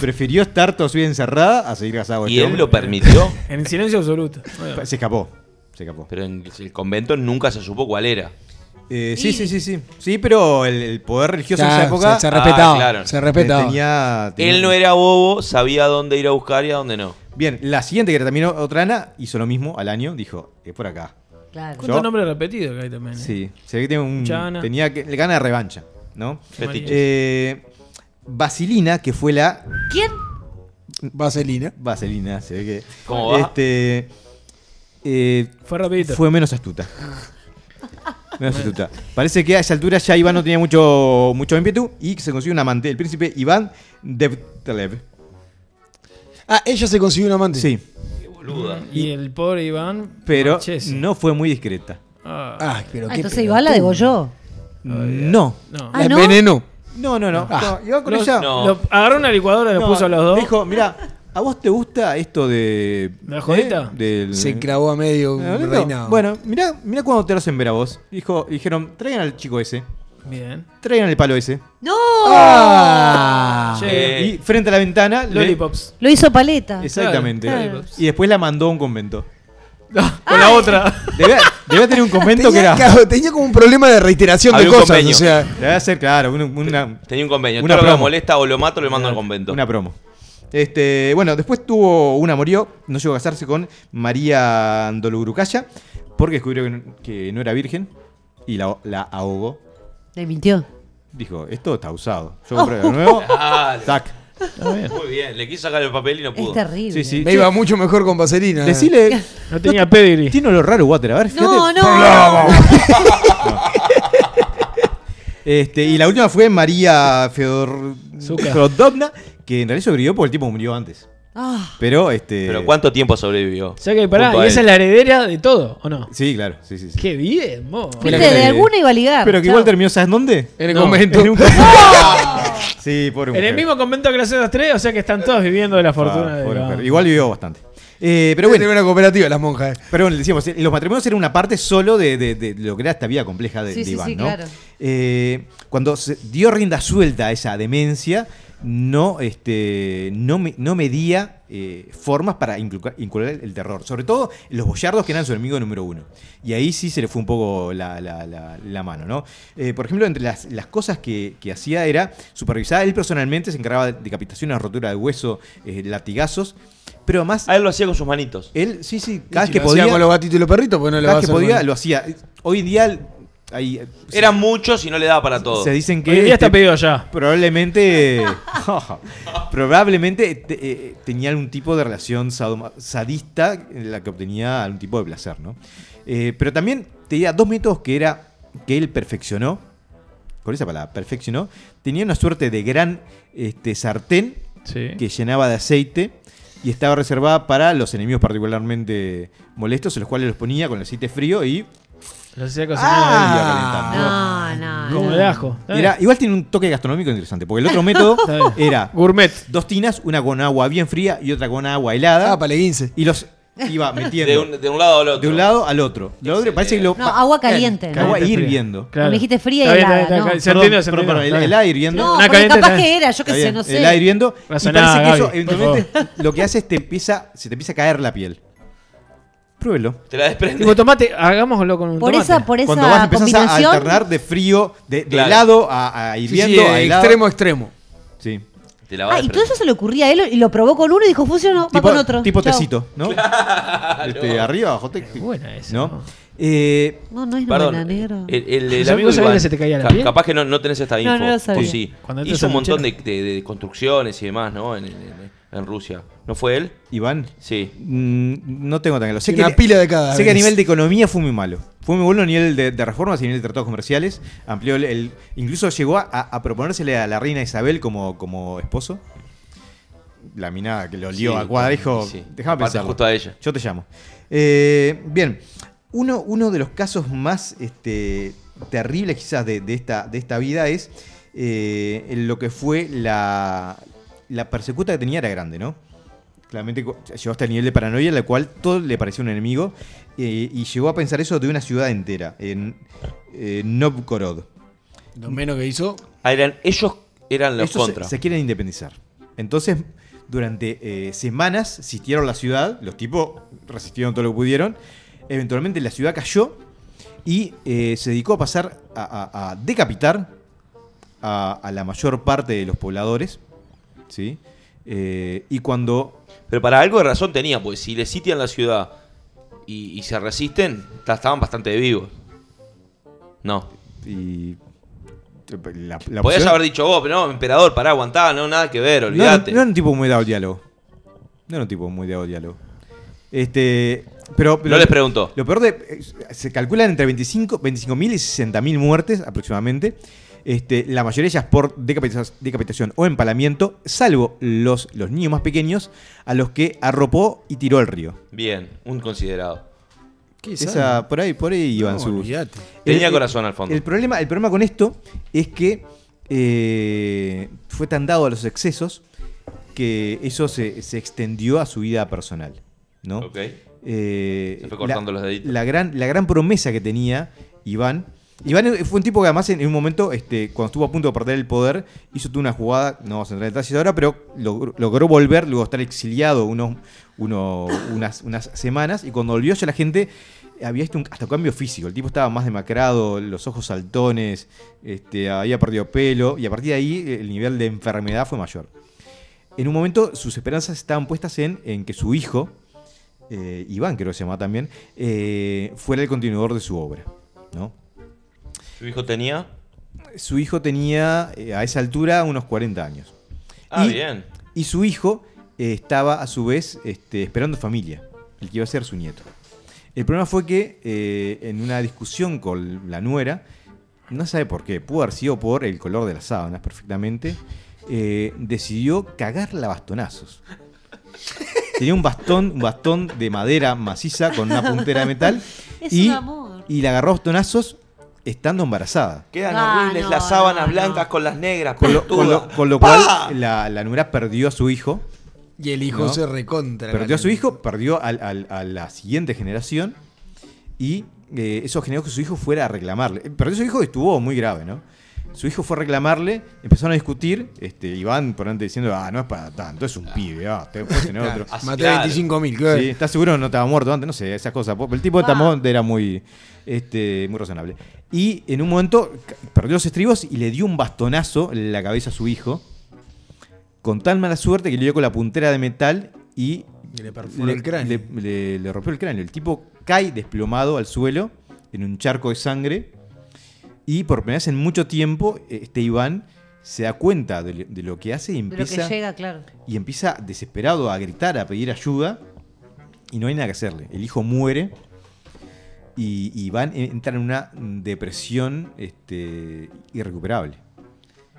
Prefirió estar toda su vida encerrada a seguir casado con ¿Y este él hombre. lo permitió? En silencio absoluto. Se escapó. Se escapó. Pero en el convento nunca se supo cuál era. Eh, sí, sí, sí, sí. Sí, pero el, el poder religioso en esa época se, se Ah, respetaba. claro. Se respetaba. tenía, tenía- Él no era bobo, sabía dónde ir a buscar y a dónde no. Bien, la siguiente que era también otra Ana hizo lo mismo al año, dijo, es por acá. Claro. ¿Cuántos nombres repetidos que hay también? eh? Sí, se ve que tiene un, Mucha Ana. tenía que, le gana de revancha, ¿no? Fetiche. Eh, Vasilina, que fue la ¿Quién? Vaselina. Vaselina, se ve que. ¿Cómo va? Este, eh, Fue rapidito. fue menos astuta. Menos astuta. Parece que a esa altura ya Iván no tenía mucho, mucho ímpetu y se consiguió un amante, el príncipe Iván Devtelev. Ah, ella se consiguió un amante. Sí, Qué boluda. Y el pobre Iván. pero no fue muy discreta. Ah, Ah, pero Ah, qué entonces Iván la degolló. No. no. Ah, La ¿no? envenenó. No, no, no. no, Iván con Los- ella. no. Lo- agarró una licuadora y lo No, puso a los dos. Dijo, mira, ¿a vos te gusta esto de. ¿De la jodita? eh? Del- Se clavó a medio reinado. Bueno, mira, mira cuando te lo hacen ver a vos. Dijo, dijeron, traigan al chico ese, Bien. traigan el palo ese. ¡No! Ah. Y frente a la ventana, Lollipops. Lo hizo paleta. Exactamente. Claro. Y después la mandó a un convento. Con la otra. Debía, debía tener un convento que Tenía, era. claro, tenía como un problema de reiteración Había de un cosas. convenio. O sea, Debe ser, claro, una, una- Tenía un convenio. Una Todo lo que promo. me molesta o lo mato, le mando al convento. una promo. Este, bueno, después tuvo un amorío, no llegó a casarse con María Andolugurucaya, porque descubrió que no, que no era virgen y la, la ahogó. Le mintió. Dijo, esto está usado. Yo compré de nuevo. Dale. Tac. Muy bien. Le quise sacar el papel y no Es pudo. terrible. Sí, sí. me iba mucho mejor con vaselina. Decile, No tenía pedigree. tiene olor raro, Water. A ver, fíjate. No, no. Este, y la última fue María Fedor Zucca. Fedorovna, que en realidad sobrevivió porque el tipo murió antes. Ah, Pero, este. Pero ¿cuánto tiempo sobrevivió? O sea que pará, y esa es la heredera de todo, ¿o no? Sí, claro, sí, sí. sí. Qué bien, vos. La viste, de le- alguna iba a ligar. Pero que Chao. igual terminó, ¿sabes dónde? En el No, convento. En un convento. Sí, pobre En mujer. el mismo convento que las otras tres, o sea que están todos viviendo de la fortuna Ah, de pobre Iván. mujer. Igual vivió bastante. Eh, pero bueno, una cooperativa las monjas. pero bueno, decíamos, eh, los matrimonios eran una parte solo de, de- de lo que era esta vida compleja de, Sí, de sí, Iván, sí, ¿no? claro. Eh, cuando se dio rienda suelta a esa demencia, no, este, no, me- no medía eh, formas para inculcar, inculcar el terror. Sobre todo los boyardos que eran su enemigo número uno. Y ahí sí se le fue un poco la, la- la- la mano, ¿no? Eh, por ejemplo, entre las, las cosas que, que hacía era supervisar, él personalmente se encargaba de decapitaciones, rotura de hueso, eh, latigazos, pero además... A él lo hacía con sus manitos. Él, sí, sí, cada vez Si que lo hacía podía, con los gatitos y los perritos, pues no lo cada que podía con- lo hacía. Hoy día hay, Eran muchos y no le daba para todo. se dicen que Hoy día está este, pedido ya. probablemente probablemente te- eh, tenía algún tipo de relación sadoma- sadista en la que obtenía algún tipo de placer, ¿no? Eh, pero también tenía dos métodos que era que él perfeccionó. Con esa palabra, perfeccionó. Tenía una suerte de gran este, sartén Sí. que llenaba de aceite y estaba reservada para los enemigos particularmente molestos, en los cuales los ponía con el aceite frío y Lo hacía cocinar Ah. No, no. como no. de ajo. Está. Era, igual tiene un toque gastronómico interesante, porque el otro método Está era Gourmet. dos tinas, una con agua bien fría y otra con agua helada. Ah, paleguince. y los iba De metiendo un, de un lado al otro. de un lado al otro. Lo otro parece que lo No, agua caliente, ¿no? agua Caliente, hirviendo. Claro. Me dijiste fría y Está bien, helada, está ¿no? está bien. Se entendió, se Está el helada hirviendo. No, porque caliente capaz está- que era, yo qué Está sé, no El sé. helada hirviendo. Y parece que eso eventualmente lo que hace es te empieza, se te empieza a caer la piel. Pruébelo. Te la desprende. Tipo tomate, hagámoslo con un Por tomate. esa, por esa Cuando vas empezás a combinación. alternar de frío, de, de Claro. helado a, a hirviendo, sí, a helado. extremo a extremo. Sí. Te la va a Ah, y todo eso se le ocurría a él y lo probó con uno y dijo, funcionó, va Tipo, con otro. tipo Chao. tecito, ¿no? Este, arriba, abajo. te- Buena esa. ¿No? Eh, No, no es Perdón, negro. el, el, el ¿Vos amigo sabías Iván, que se te caía la ca- piel? capaz que no, no tenés esta info. No, no lo sabía. o sí. Cuando entras Hizo un la montón de, chela. de- de construcciones y demás, ¿no? En, en- en Rusia. ¿No fue él? Iván, Sí. mm, no tengo tan claro. Sé Una que, pila de sé que a nivel de economía fue muy malo. Fue muy bueno a nivel de, de reformas y a nivel de tratados comerciales. Amplió el, el- incluso llegó a, a proponérsele a la reina Isabel como, como esposo. La mina que lo lió Sí, a cuadra dijo, sí. déjame pensar. justo a ella. Yo te llamo. Eh, bien, uno, uno de los casos más este, terribles quizás de, de esta, de esta vida es eh, en lo que fue la, la persecuta que tenía era grande, ¿no? Claramente llegó hasta el nivel de paranoia en la cual todo le parecía un enemigo eh, y llegó a pensar eso de una ciudad entera, en eh, Novgorod. Lo menos que hizo. Ah, eran, ellos eran los Ellos se- contra. Se, quieren independizar. Entonces, durante eh, semanas sitiaron la ciudad, los tipos resistieron todo lo que pudieron. Eventualmente la ciudad cayó y eh, se dedicó a pasar a, a- a decapitar a, a la mayor parte de los pobladores. ¿Sí? Eh, y cuando Pero para algo de razón tenía, pues si le sitian la ciudad y, y se resisten, ta- estaban bastante vivos. No. y la, la Podías haber dicho vos, pero no, emperador, pará, aguantá, no, nada que ver, no, olvídate. no era un tipo muy dado diálogo. No era un tipo muy dado diálogo. Este, pero, No les preguntó. Lo peor de. eh, Se calculan entre 25 25.000 y 60.000 muertes aproximadamente. Este, la mayoría de ellas por decapitación, decapitación o empalamiento, salvo los, los niños más pequeños, a los que arropó y tiró al río. Bien, un considerado. ¿Qué Esa, por ahí, por ahí iban No, sus. Tenía El- corazón al fondo. El problema, el problema con esto es que eh, fue tan dado a los excesos que eso se, se extendió a su vida personal. ¿no? Eh, Se fue cortando la, los deditos. La gran, la gran promesa que tenía Iván. Iván fue un tipo que además en, un momento, este, cuando estuvo a punto de perder el poder, hizo toda una jugada, no vamos a entrar en detalles ahora, pero logró, volver, luego estar exiliado unos, uno- unas, semanas, y cuando volvió ya la gente había visto un, hasta cambio físico. El tipo estaba más demacrado, los ojos saltones, este, había perdido pelo, y a partir de ahí el nivel de enfermedad fue mayor. En un momento sus esperanzas estaban puestas en, en que su hijo, eh, Iván creo que se llama también, eh, fuera el continuador de su obra. ¿no? Su hijo tenía. Su hijo tenía eh, a esa altura unos 40 años. Ah, Y- bien. Y su hijo eh, estaba a su vez este, esperando familia, el que iba a ser su nieto. El problema fue que eh, en una discusión con la nuera, no sabe por qué, pudo haber sido por el color de las sábanas perfectamente, eh, decidió cagarla a bastonazos. Tenía un bastón, un bastón de madera maciza con una puntera de metal Es y, un amor. y la agarró a bastonazos estando embarazada. Quedan Ah, horribles no, las sábanas no, blancas no. con las negras. Con lo, con lo- con lo cual la, la nuera perdió a su hijo. Y el hijo ¿No? se recontra. Perdió a su hijo, perdió al- al- a la siguiente generación y eh, eso generó que su hijo fuera a reclamarle. Eh, Perdió a su hijo y estuvo muy grave, ¿no? Su hijo fue a reclamarle, empezaron a discutir, este, Iván por antes diciendo, ah, no es para tanto, es un pibe, ah, te puedes tener otro. Así, Maté claro. 25 mil. Sí, ¿Estás seguro que no estaba muerto antes? No sé, esas cosas. El tipo de. Tamón era muy, este, muy razonable. Y en un momento perdió los estribos y le dio un bastonazo en la cabeza a su hijo. Con tan mala suerte que le dio con la puntera de metal y Y le perforó el cráneo. le- le- le rompió el cráneo. El tipo cae desplomado al suelo en un charco de sangre. Y por primera vez en mucho tiempo, este Iván se da cuenta de, lo- de lo que hace y De lo que empieza llega, claro. y empieza desesperado a gritar, a pedir ayuda, y no hay nada que hacerle. El hijo muere y, y Iván entra en una depresión este, irrecuperable.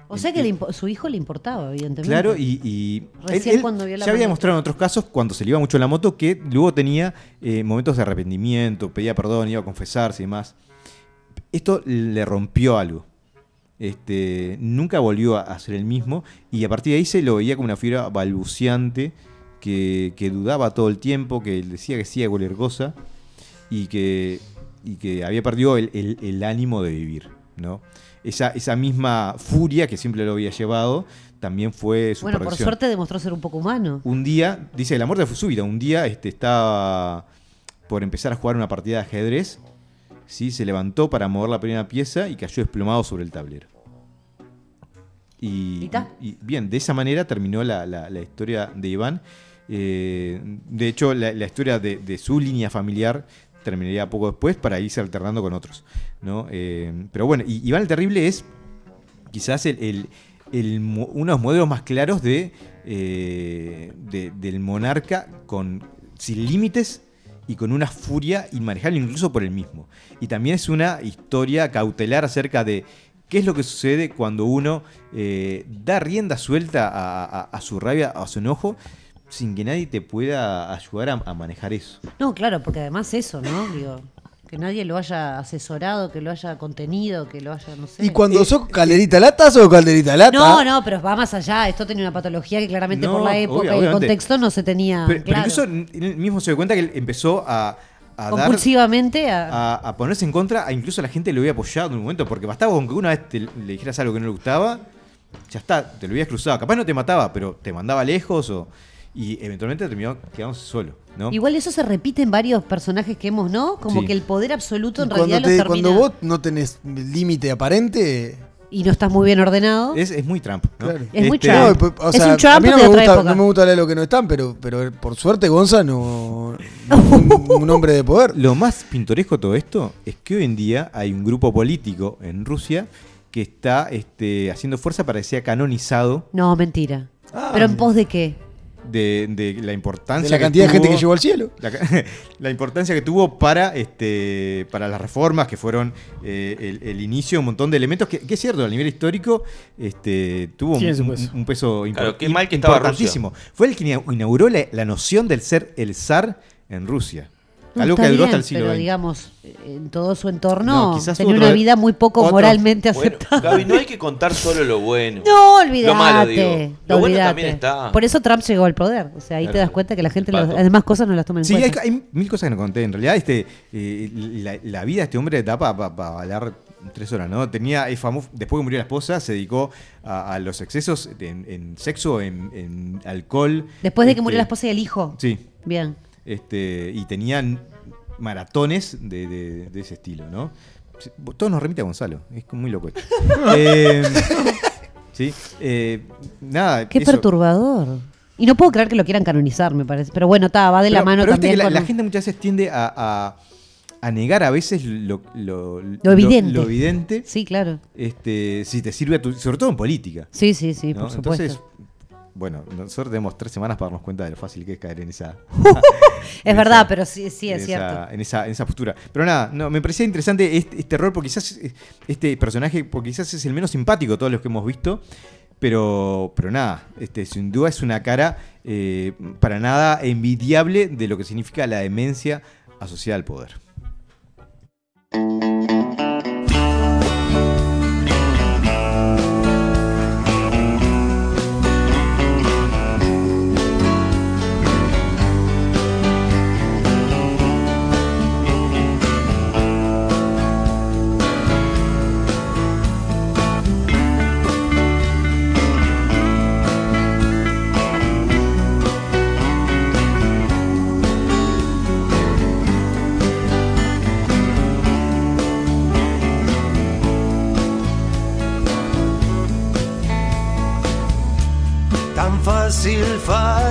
O sea que le su hijo le importaba, evidentemente. Claro, y, y Recién cuando vio la ya había mano. demostrado en otros casos, cuando se le iba mucho la moto, que luego tenía eh, momentos de arrepentimiento, pedía perdón, iba a confesarse y demás. Esto le rompió algo. Este, nunca volvió a, a ser el mismo y a partir de ahí se lo veía como una figura balbuceante que, que dudaba todo el tiempo, que decía que sí a cualquier cosa y que, y que había perdido el, el- el ánimo de vivir. ¿no? Esa, esa misma furia que siempre lo había llevado también fue su Bueno, por suerte demostró ser un poco humano. Un día, dice la muerte fue súbita, un día este, estaba por empezar a jugar una partida de ajedrez, ¿sí? se levantó para mover la primera pieza y cayó desplomado sobre el tablero. Y, ¿Y bien, de esa manera terminó la, la- la historia de Iván. Eh, de hecho, la, la historia de, de su línea familiar terminaría poco después para irse alternando con otros. ¿no? Eh, pero bueno, y Iván el Terrible es quizás el, el- el uno de los modelos más claros eh, de- del monarca con, sin límites y con una furia inmanejable incluso por él mismo. Y también es una historia cautelar acerca de qué es lo que sucede cuando uno eh, da rienda suelta a, a- a su rabia, a su enojo, sin que nadie te pueda ayudar a, a manejar eso. No, claro, porque además eso, ¿no? Digo, que nadie lo haya asesorado, que lo haya contenido, que lo haya, no sé. ¿Y cuando Eh, sos calderita lata, sos calderita lata? No, no, pero va más allá. Esto tenía una patología que claramente No, por la época obvio- y el contexto no se tenía pero, incluso él mismo se dio cuenta que él empezó a, a dar compulsivamente a... a, a ponerse en contra, a incluso la gente lo había apoyado en un momento, porque bastaba con que una vez te- le dijeras algo que no le gustaba, ya está, te lo habías cruzado. Capaz no te mataba, pero te mandaba lejos o, y eventualmente terminó quedándose solo, ¿no? Igual eso se repite en varios personajes que hemos, ¿no? Como Sí. que el poder absoluto en cuando, realidad te- los termina... cuando vos no tenés límite aparente, y no estás muy bien ordenado. Es, es muy Trump. ¿no? Claro. Es muy Este, Trump. No, Es sea, un Trump a mí no de me, otra gusta, época. no me gusta leer lo que no están, pero, pero por suerte Gonza no, un, un hombre de poder. Lo más pintoresco de todo esto es que hoy en día hay un grupo político en Rusia que está este, haciendo fuerza para que sea canonizado No, mentira. Ah, ¿Pero en mira. pos de qué? De, de la importancia De la que cantidad de gente tuvo- que llegó al cielo. La, la importancia que tuvo para este para las reformas que fueron eh, el, el inicio de un montón de elementos que, que es cierto a nivel histórico este tuvo un, peso. un peso impor- Claro, qué mal que estaba importantísimo fue el que ina- inauguró la, la noción del ser el zar en Rusia algo que duró hasta el siglo pero XX digamos, en todo su entorno No, quizás tenía otro- una vida muy poco otro- moralmente Bueno, aceptable. Gaby, no hay que contar solo lo bueno. No, olvídate. Lo malo, digo. Lo bueno olvídate. también está. Por eso Trump llegó al poder. O sea, ahí te das cuenta que la gente las demás cosas no las toma en Sí, hay, cuenta. hay mil cosas que no conté. En realidad, este, eh, la, la vida de este hombre da para hablar tres horas, ¿no? Tenía, es famoso, después que murió la esposa, se dedicó a, a los excesos en, en sexo, en, en alcohol. Después de que Este, murió la esposa y el hijo. Sí. Bien. Este, y tenían maratones de, de- de ese estilo, ¿no? Todo nos remite a Gonzalo, es muy loco esto. Eh, sí, eh, nada. Qué eso. perturbador. Y no puedo creer que lo quieran canonizar, me parece. Pero bueno, está, va de la mano pero viste también. que la, con la un- gente muchas veces tiende a, a- a negar a veces lo, lo, Lo evidente. lo evidente, Sí, claro. este, si te sirve a tu, sobre todo en política. Sí, sí, sí, ¿no? por supuesto. Entonces, bueno, nosotros tenemos tres semanas para darnos cuenta de lo fácil que es caer en esa. es en verdad, esa- pero sí, sí, es en cierto. esa- en, esa, en esa postura. Pero nada, no, me parecía interesante este, este rol, porque quizás eh, este personaje, porque quizás es el menos simpático de todos los que hemos visto. Pero, pero nada, este, sin duda es una cara eh, para nada envidiable de lo que significa la demencia asociada al poder.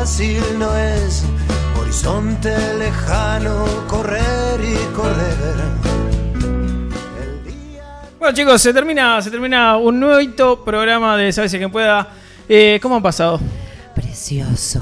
Fácil no es. Horizonte lejano, correr y correr. Bueno chicos, se termina, se termina un nuevo programa de Sabes quien pueda. Eh, ¿Cómo han pasado? Precioso.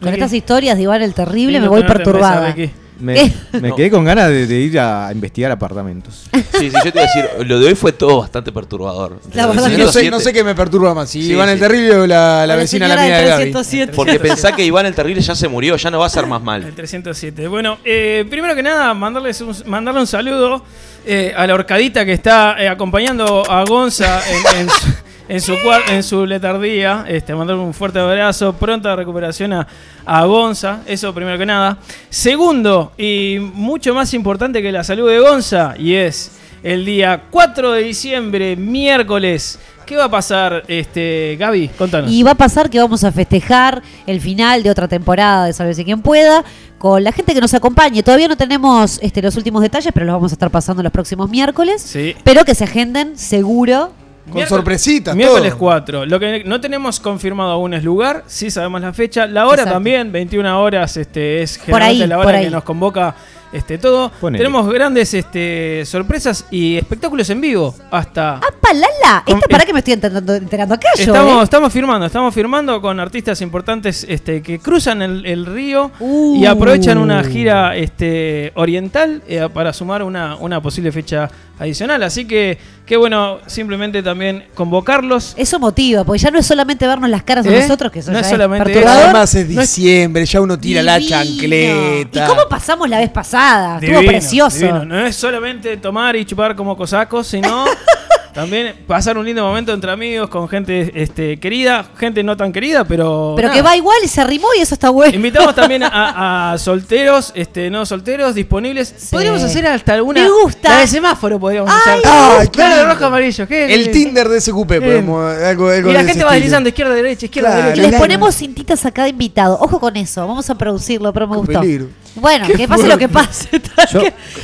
Con Ricky. estas historias de Iván el Terrible Lindo me voy perturbada. Me, ¿Qué? me No. quedé con ganas de, de ir a investigar apartamentos. Sí, sí, yo te iba a decir, lo de hoy fue todo bastante perturbador. La verdad no, sé, 107. no sé qué me perturba más, si Sí, Iván el. Terrible o la, la O vecina la señora mía de Gaby. 307. Porque pensá que Iván el Terrible ya se murió, ya no va a ser más El mal. 307. Bueno, eh, primero que nada, mandarles un, mandarle un saludo eh, a la horcadita que está eh, acompañando a Gonza en, en su, en, su, en su letardía. Este, mandarle un fuerte abrazo, pronta recuperación a, a Gonza. Eso primero que nada. Segundo, y mucho más importante que la salud de Gonza, y es el día 4 de diciembre, miércoles. ¿Qué va a pasar, este, Gaby? Contanos. Y va a pasar que vamos a festejar el final de otra temporada de Sálvese quien pueda con la gente que nos acompañe. Todavía no tenemos este, los últimos detalles, pero los vamos a estar pasando los próximos miércoles. Sí. Pero que se agenden seguro. Con sorpresitas, Miércoles todo. 4. Lo que no tenemos confirmado aún es lugar, sí sabemos la fecha. La hora Exacto. también, 21 horas, este, es generalmente ahí, la hora que nos convoca este, todo. Ponele. Tenemos grandes este, sorpresas y espectáculos en vivo. Hasta. ¡Ah, palala! Con- Esta para que me estoy enterando, enterando acá yo. Estamos, ¿eh? estamos firmando, estamos firmando con artistas importantes este, que cruzan el, el río Uh. y aprovechan una gira este, oriental eh, para sumar una, una posible fecha adicional. Así que, qué bueno, simplemente también convocarlos. Eso motiva, porque ya no es solamente vernos las caras a ¿Eh? nosotros, que eso No ya es es solamente perturbador. Además es es- diciembre, ya uno tira la chancleta. ¿Y cómo pasamos la vez pasada? Estuvo precioso. divino. No es solamente tomar y chupar como cosacos, sino también pasar un lindo momento entre amigos, con gente este, querida, gente no tan querida, pero. Pero nada. que va igual y se arrimó y eso está bueno. Invitamos también a, a solteros, este, no solteros, disponibles. Podríamos hacer hasta alguna. Me gusta. La de semáforo podríamos Ay, hacer. Ay, Verde, claro. rojo, amarillo. ¿qué? El Tinder de SQP, podemos, algo, algo Y la de ese gente va deslizando izquierda, derecha, izquierda, Claro. Y derecha. les Claro. ponemos cintitas a cada invitado. Ojo con eso, vamos a producirlo, pero me gustó. peligro. Bueno, Qué que pase lo que pase. Yo-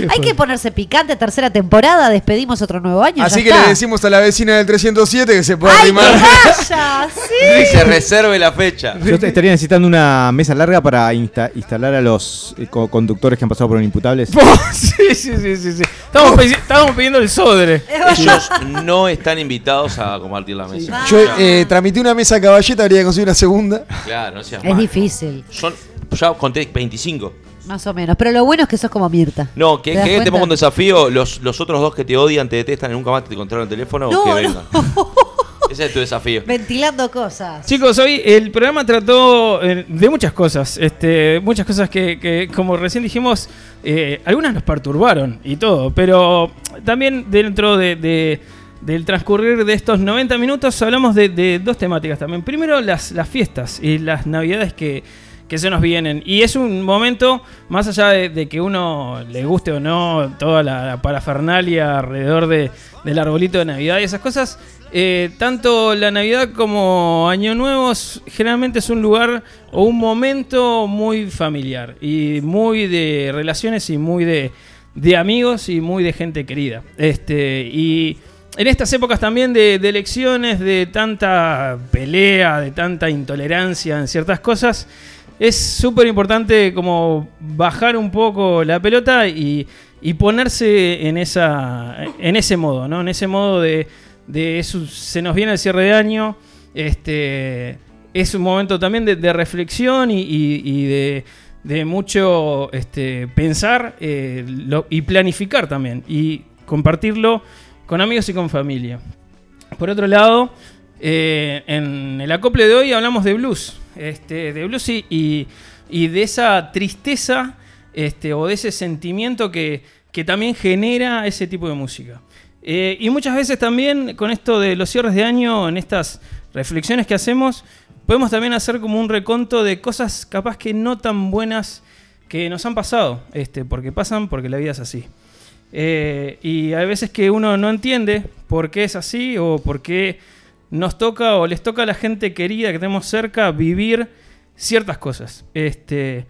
Hay que ponerse picante, tercera temporada, despedimos otro nuevo año. Así ya que le está. Decimos a la vecina del 307 que se puede ¡Ay, arrimar. vaya! ¡Sí! Se reserve la fecha. Yo estaría necesitando una mesa larga para insta- instalar a los eh, co- conductores que han pasado por imputables. sí, sí, sí, sí, sí. Estamos, pedi- estábamos pidiendo el sodre. Ellos no están invitados a compartir la mesa. Yo eh, tramité una mesa caballeta, habría que conseguir una segunda. Claro, no seas Es malo. difícil, Son, ya conté 25. Más o menos. Pero lo bueno es que sos como Mirta. No, que, ¿Te que te pongo un desafío. Los, los otros dos que te odian, te detestan y nunca más te controlan el teléfono, No, que no. vengan. Ese es tu desafío. Ventilando cosas. Chicos, hoy el programa trató eh, de muchas cosas. Este, muchas cosas que, que, como recién dijimos, eh, algunas nos perturbaron y todo. Pero también dentro de, de- del transcurrir de estos 90 minutos hablamos de, de dos temáticas también. Primero, las, las fiestas y las navidades que, que se nos vienen. Y es un momento, más allá de, que uno le guste o no toda la, parafernalia alrededor de, del arbolito de Navidad y esas cosas, eh, tanto la Navidad como Año Nuevo generalmente es un lugar o un momento muy familiar y muy de relaciones y muy de, de amigos y muy de gente querida. Este, y en estas épocas también de, de elecciones, de tanta pelea, de tanta intolerancia en ciertas cosas, es súper importante como bajar un poco la pelota y, y ponerse en, esa, en ese modo, ¿no? En ese modo de, de eso, se nos viene el cierre de año, este, es un momento también de, reflexión y, y- de, de mucho este, pensar eh, y planificar también y compartirlo con amigos y con familia. Por otro lado, eh, en el acople de hoy hablamos de blues. Este, de blues y, de esa tristeza este, o de ese sentimiento que, que también genera ese tipo de música. Eh, y muchas veces también con esto de los cierres de año, en estas reflexiones que hacemos, podemos también hacer como un reconto de cosas capaz que no tan buenas que nos han pasado, este, porque pasan, porque la vida es así. Eh, y hay veces que uno no entiende por qué es así o por qué nos toca o les toca a la gente querida que tenemos cerca vivir ciertas cosas. Este,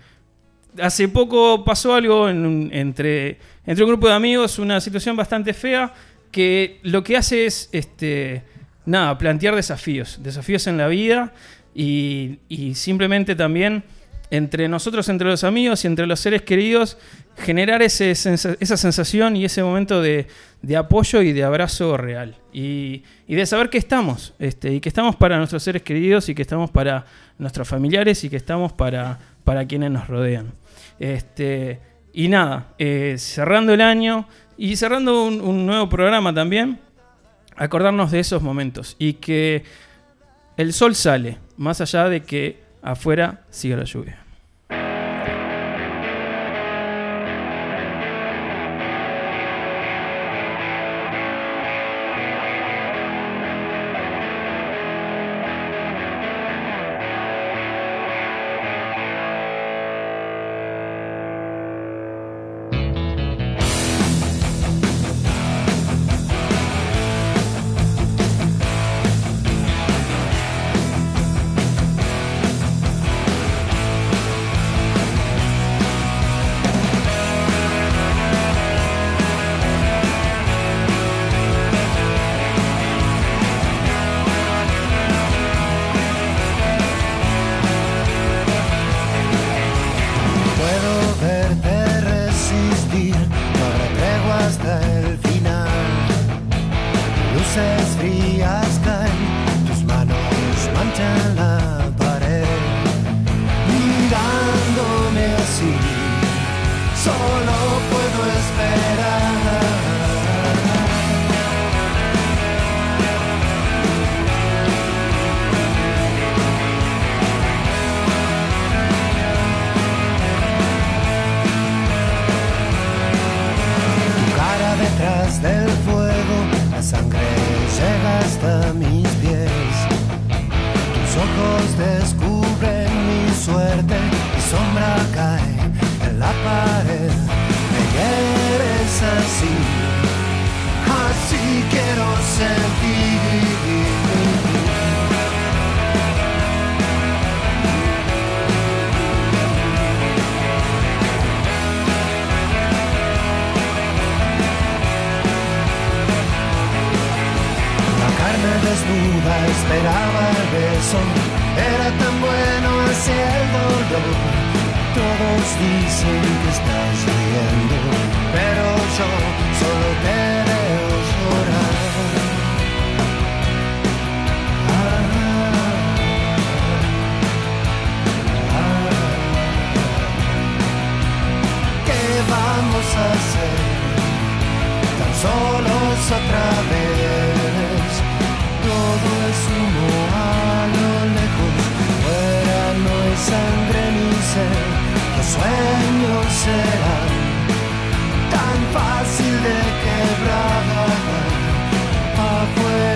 hace poco pasó algo entre, entre un grupo de amigos, una situación bastante fea, que lo que hace es este, nada, plantear desafíos, desafíos en la vida y simplemente también entre nosotros, entre los amigos y entre los seres queridos, generar ese esa sensación y ese momento de, apoyo y de abrazo real. Y, de saber que estamos, este, y que estamos para nuestros seres queridos y que estamos para nuestros familiares y que estamos para, para quienes nos rodean. Este, y nada, eh, cerrando el año y cerrando un, un nuevo programa también, acordarnos de esos momentos y que el sol sale, más allá de que afuera siga la lluvia. Mi sombra cae en la pared. Me quieres así, así quiero sentir. esperaba el beso, era tan bueno ese el dolor. Todos dicen que estás riendo, pero yo solo te veo llorar. ¿Qué vamos a hacer? Tan solos otra vez. sueño será tan fácil de quebrar afuera.